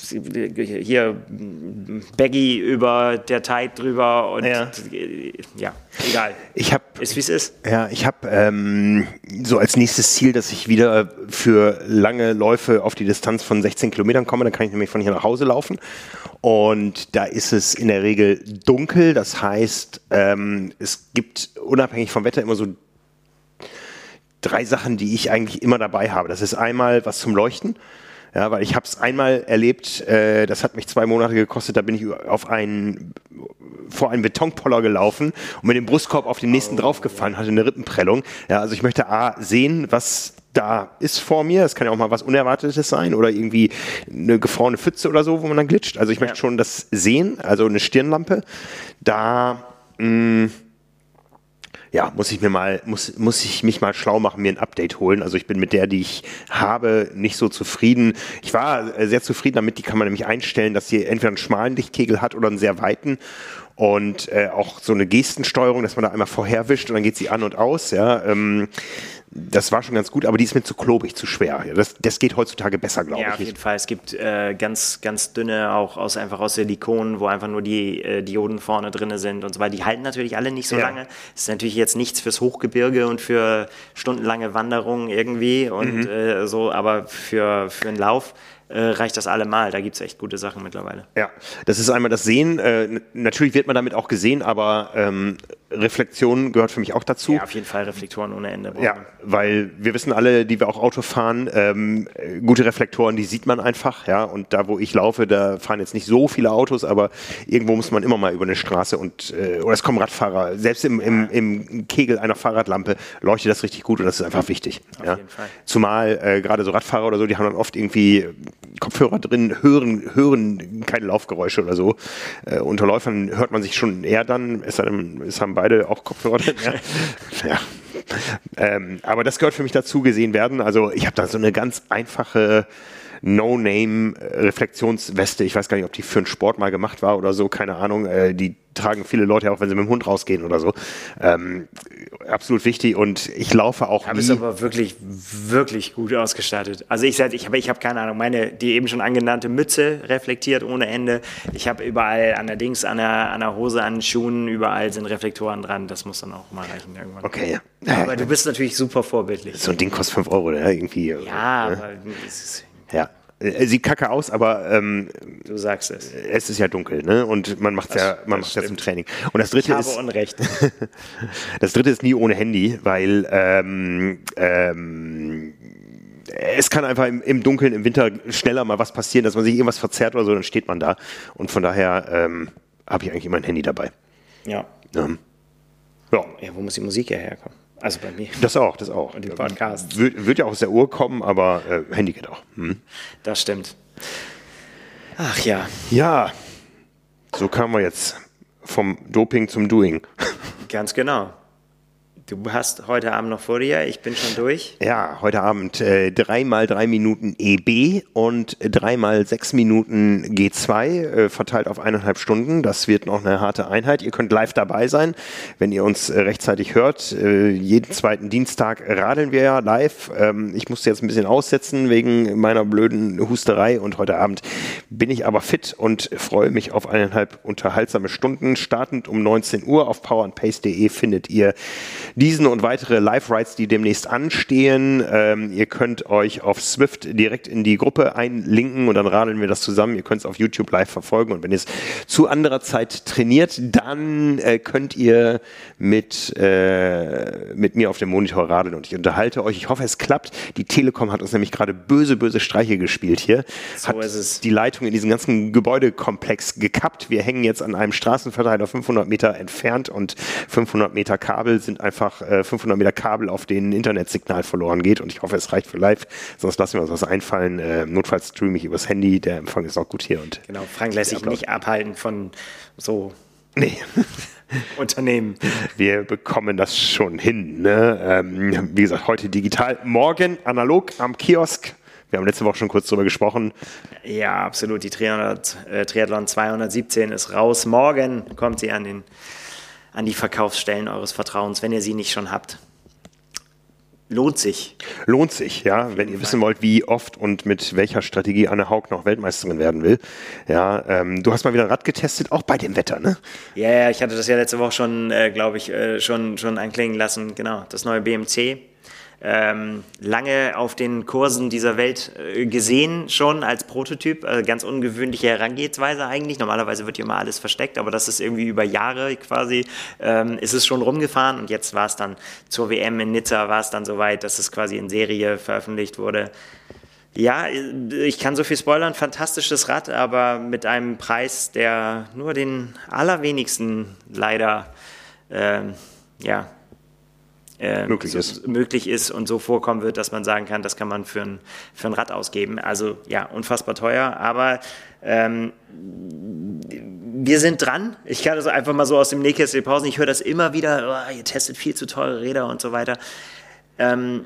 Speaker 2: hier Baggy über der Tide drüber und ja, ja egal.
Speaker 1: Ich habe
Speaker 2: ist wie es ist.
Speaker 1: Ja, ich habe ähm, so als nächstes Ziel, dass ich wieder für lange Läufe auf die Distanz von 16 Kilometern komme. Dann kann ich nämlich von hier nach Hause laufen. Und da ist es in der Regel dunkel. Das heißt, ähm, es gibt unabhängig vom Wetter immer so drei Sachen, die ich eigentlich immer dabei habe. Das ist einmal was zum Leuchten. Ja, weil ich habe es einmal erlebt, äh, das hat mich zwei Monate gekostet, da bin ich auf einen, vor einen Betonpoller gelaufen und mit dem Brustkorb auf den nächsten oh, draufgefallen, hatte eine Rippenprellung. Ja, also ich möchte A, sehen, was da ist vor mir. Es kann ja auch mal was Unerwartetes sein oder irgendwie eine gefrorene Pfütze oder so, wo man dann glitscht. Also ich möchte ja. schon das sehen, also eine Stirnlampe. Da mh, mm, ja, muss ich mir mal, muss, muss ich mich mal schlau machen, mir ein Update holen. Also ich bin mit der, die ich habe, nicht so zufrieden. Ich war äh, sehr zufrieden damit, die kann man nämlich einstellen, dass sie entweder einen schmalen Lichtkegel hat oder einen sehr weiten und äh, auch so eine Gestensteuerung, dass man da einmal vorherwischt und dann geht sie an und aus. Ja, ähm, das war schon ganz gut, aber die ist mir zu klobig, zu schwer. Das, das geht heutzutage besser, glaube ich.
Speaker 2: Ja, auf jeden Fall. Es gibt äh, ganz, ganz dünne, auch aus, einfach aus Silikon, wo einfach nur die äh, Dioden vorne drin sind und so weiter. Die halten natürlich alle nicht so ja. lange. Das ist natürlich jetzt nichts fürs Hochgebirge und für stundenlange Wanderungen irgendwie und mhm. äh, so, aber für, für einen Lauf äh, reicht das allemal. Da gibt es echt gute Sachen mittlerweile.
Speaker 1: Ja, das ist einmal das Sehen. Äh, natürlich wird man damit auch gesehen, aber ähm, Reflexion gehört für mich auch dazu.
Speaker 2: Ja, auf jeden Fall Reflektoren ohne Ende.
Speaker 1: Ja, weil wir wissen alle, die wir auch Auto fahren, ähm, gute Reflektoren, die sieht man einfach. Ja, und da, wo ich laufe, da fahren jetzt nicht so viele Autos, aber irgendwo muss man immer mal über eine Straße und äh, oder es kommen Radfahrer. Selbst im, im, im Kegel einer Fahrradlampe leuchtet das richtig gut und das ist einfach wichtig. Auf ja? jeden Fall. Zumal äh, gerade so Radfahrer oder so, die haben dann oft irgendwie Kopfhörer drin, hören, hören keine Laufgeräusche oder so. Äh, unter Läufern hört man sich schon eher dann, es, es haben beide auch Kopfhörer drin. Ja. [LAUGHS] ja. Ähm, aber das gehört für mich dazu gesehen werden. Also ich habe da so eine ganz einfache No-Name-Reflexionsweste. Ich weiß gar nicht, ob die für einen Sport mal gemacht war oder so, keine Ahnung. Äh, die tragen viele Leute auch, wenn sie mit dem Hund rausgehen oder so. Ähm, absolut wichtig und ich laufe auch.
Speaker 2: Du bist aber wirklich, wirklich gut ausgestattet. Also ich seit, ich habe, ich habe keine Ahnung, meine, die eben schon angenannte Mütze reflektiert ohne Ende. Ich habe überall an der Dings, an der, an der Hose, an den Schuhen, überall sind Reflektoren dran. Das muss dann auch mal reichen irgendwann.
Speaker 1: Okay, ja.
Speaker 2: Aber du bist natürlich super vorbildlich.
Speaker 1: So ein Ding kostet 5 Euro, ne? irgendwie.
Speaker 2: Ja, ne? aber es
Speaker 1: ist. Äh, sieht kacke aus, aber ähm,
Speaker 2: du sagst es.
Speaker 1: Es ist ja dunkel, ne? Und man macht ja, man macht ja zum Training. Und das dritte
Speaker 2: ich habe
Speaker 1: ist
Speaker 2: Unrecht. [LAUGHS]
Speaker 1: das dritte ist nie ohne Handy, weil ähm, ähm, es kann einfach im, im, Dunkeln, im Winter schneller mal was passieren, dass man sich irgendwas verzerrt oder so, dann steht man da. Und von daher ähm, habe ich eigentlich immer ein Handy dabei.
Speaker 2: Ja. Ähm, ja. ja. Wo muss die Musik ja herkommen? Also bei mir.
Speaker 1: Das auch, das auch.
Speaker 2: Und den Podcast.
Speaker 1: Wird, wird ja auch aus der Uhr kommen, aber äh, Handy geht auch. Hm.
Speaker 2: Das stimmt. Ach ja.
Speaker 1: Ja, so kamen wir jetzt vom Doping zum Doing.
Speaker 2: Ganz genau. Du hast heute Abend noch vor dir, ich bin schon durch.
Speaker 1: Ja, heute Abend äh, dreimal drei Minuten EB und dreimal sechs Minuten G2, äh, verteilt auf eineinhalb Stunden. Das wird noch eine harte Einheit. Ihr könnt live dabei sein, wenn ihr uns äh, rechtzeitig hört. Äh, jeden zweiten Dienstag radeln wir ja live. Ähm, ich musste jetzt ein bisschen aussetzen wegen meiner blöden Husterei und heute Abend bin ich aber fit und freue mich auf eineinhalb unterhaltsame Stunden. Startend um 19 Uhr auf powerandpace.de findet ihr diesen und weitere Live-Rides, die demnächst anstehen. Ähm, ihr könnt euch auf Swift direkt in die Gruppe einlinken und dann radeln wir das zusammen. Ihr könnt es auf YouTube live verfolgen und wenn ihr es zu anderer Zeit trainiert, dann äh, könnt ihr mit, äh, mit mir auf dem Monitor radeln und ich unterhalte euch. Ich hoffe, es klappt. Die Telekom hat uns nämlich gerade böse, böse Streiche gespielt hier. So hat die Leitung in diesen ganzen Gebäudekomplex gekappt. Wir hängen jetzt an einem Straßenverteiler 500 Meter entfernt und 500 Meter Kabel sind einfach äh, 500 Meter Kabel, auf denen ein Internetsignal verloren geht und ich hoffe, es reicht für live. Sonst lassen wir uns was einfallen. Äh, notfalls streame ich übers Handy. Der Empfang ist auch gut hier. Und
Speaker 2: genau, Frank lässt sich nicht abhalten von so Nee. [LAUGHS] [LAUGHS] Unternehmen.
Speaker 1: Wir bekommen das schon hin. Ne? Ähm, wie gesagt, heute digital, morgen analog am Kiosk. Wir haben letzte Woche schon kurz darüber gesprochen.
Speaker 2: Ja, absolut. Die 300, äh, Triathlon 217 ist raus. Morgen kommt sie an, den, an die Verkaufsstellen eures Vertrauens, wenn ihr sie nicht schon habt. Lohnt sich.
Speaker 1: Lohnt sich, ja. Wenn ihr wissen wollt, wie oft und mit welcher Strategie Anne Haug noch Weltmeisterin werden will. Ja, ähm, du hast mal wieder Rad getestet, auch bei dem Wetter, ne?
Speaker 2: Ja, ja ich hatte das ja letzte Woche schon, äh, glaube ich, äh, schon, schon anklingen lassen. Genau, das neue BMC ähm, lange auf den Kursen dieser Welt äh, gesehen, schon als Prototyp. Also ganz ungewöhnliche Herangehensweise eigentlich. Normalerweise wird hier immer alles versteckt, aber das ist irgendwie über Jahre quasi, ähm, ist es schon rumgefahren und jetzt war es dann zur WM in Nizza, war es dann soweit, dass es quasi in Serie veröffentlicht wurde. Ja, ich kann so viel spoilern, fantastisches Rad, aber mit einem Preis, der nur den allerwenigsten leider ähm, ja, äh, möglich, ist. möglich ist und so vorkommen wird, dass man sagen kann, das kann man für ein, für ein Rad ausgeben. Also ja, unfassbar teuer, aber ähm, wir sind dran. Ich kann das einfach mal so aus dem Nähkästchen pausen. Ich höre das immer wieder, oh, ihr testet viel zu teure Räder und so weiter. Ähm,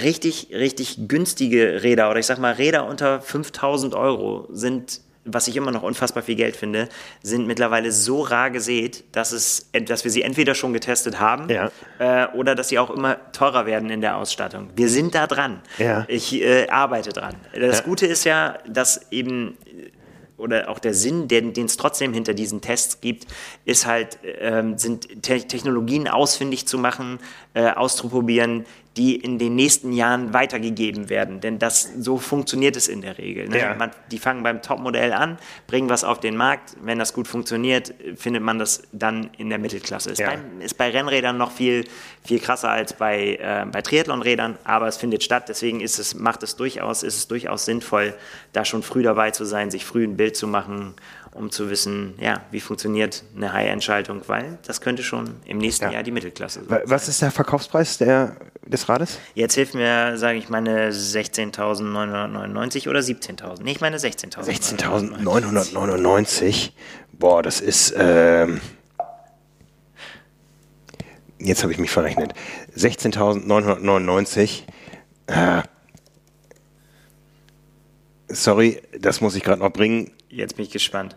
Speaker 2: richtig, richtig günstige Räder oder ich sag mal Räder unter 5000 Euro sind was ich immer noch unfassbar viel Geld finde, sind mittlerweile so rar gesät, dass, es, dass wir sie entweder schon getestet haben ja. äh, oder dass sie auch immer teurer werden in der Ausstattung. Wir sind da dran. Ja. Ich äh, arbeite dran. Das ja. Gute ist ja, dass eben oder auch der Sinn, den es trotzdem hinter diesen Tests gibt, ist halt, ähm, sind Te Technologien ausfindig zu machen, äh, auszuprobieren, die in den nächsten Jahren weitergegeben werden. Denn das, so funktioniert es in der Regel. Ne? Ja. Man, die fangen beim Topmodell an, bringen was auf den Markt. Wenn das gut funktioniert, findet man das dann in der Mittelklasse. Ist, ja. bei, ist bei Rennrädern noch viel, viel krasser als bei, äh, bei Triathlonrädern, aber es findet statt. Deswegen ist es, macht es durchaus, ist es durchaus sinnvoll, da schon früh dabei zu sein, sich früh ein Bild zu machen um zu wissen, ja, wie funktioniert eine High-End-Schaltung, weil das könnte schon im nächsten ja. Jahr die Mittelklasse
Speaker 1: sein. Was ist der Verkaufspreis der, des Rades?
Speaker 2: Jetzt hilft mir, sage ich, meine 16.999 oder 17.000. Nee, ich meine 16.000.
Speaker 1: 16.999. Boah, das ist. Ähm jetzt habe ich mich verrechnet. 16.999. Äh, sorry, das muss ich gerade noch bringen.
Speaker 2: Jetzt bin ich gespannt.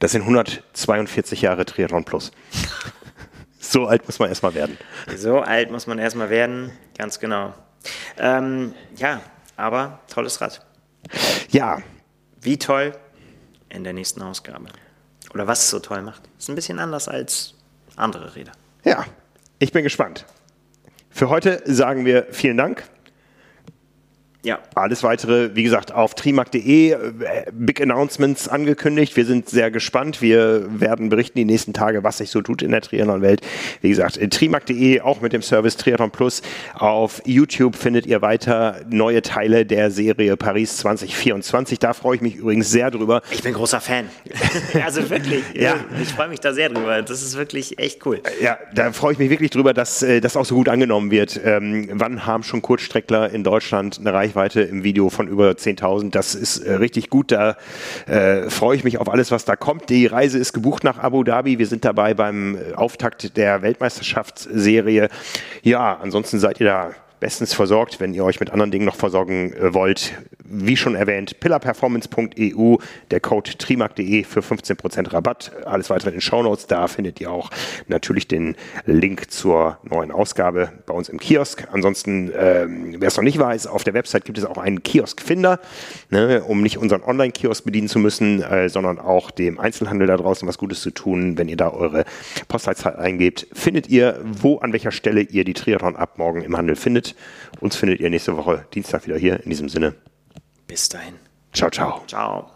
Speaker 1: Das sind 142 Jahre Triathlon Plus. so alt muss man erstmal werden.
Speaker 2: So alt muss man erstmal werden, ganz genau. Ähm, ja, aber tolles Rad.
Speaker 1: Ja.
Speaker 2: Wie toll in der nächsten Ausgabe. Oder was es so toll macht. Ist ein bisschen anders als andere Räder.
Speaker 1: Ja, ich bin gespannt. Für heute sagen wir vielen Dank. Ja. Alles weitere, wie gesagt, auf trimark.de. Äh, Big Announcements angekündigt. Wir sind sehr gespannt. Wir werden berichten die nächsten Tage, was sich so tut in der Triathlon-Welt. Wie gesagt, trimark.de, auch mit dem Service Triathlon Plus. Auf YouTube findet ihr weiter neue Teile der Serie Paris 2024. Da freue ich mich übrigens sehr drüber.
Speaker 2: Ich bin großer Fan. [LAUGHS] also wirklich. ja. Ich freue mich da sehr drüber. Das ist wirklich echt cool.
Speaker 1: Ja, da freue ich mich wirklich drüber, dass äh, das auch so gut angenommen wird. Ähm, wann haben schon Kurzstreckler in Deutschland eine Reihe Reichweite im Video von über 10.000. Das ist äh, richtig gut. Da äh, freue ich mich auf alles, was da kommt. Die Reise ist gebucht nach Abu Dhabi. Wir sind dabei beim äh, Auftakt der Weltmeisterschaftsserie. Ja, ansonsten seid ihr da bestens versorgt, wenn ihr euch mit anderen Dingen noch versorgen äh, wollt. Wie schon erwähnt, pillarperformance.eu, der Code trimark.de für 15% Rabatt. Alles weitere in den Shownotes. Da findet ihr auch natürlich den Link zur neuen Ausgabe bei uns im Kiosk. Ansonsten, ähm, wer es noch nicht weiß, auf der Website gibt es auch einen Kioskfinder, ne, um nicht unseren Online-Kiosk bedienen zu müssen, äh, sondern auch dem Einzelhandel da draußen was Gutes zu tun. Wenn ihr da eure Postleitzahl eingebt, findet ihr, wo, an welcher Stelle ihr die Triathlon ab morgen im Handel findet. Uns findet ihr nächste Woche Dienstag wieder hier. In diesem Sinne.
Speaker 2: Bis dahin.
Speaker 1: Ciao, ciao.
Speaker 2: Ciao.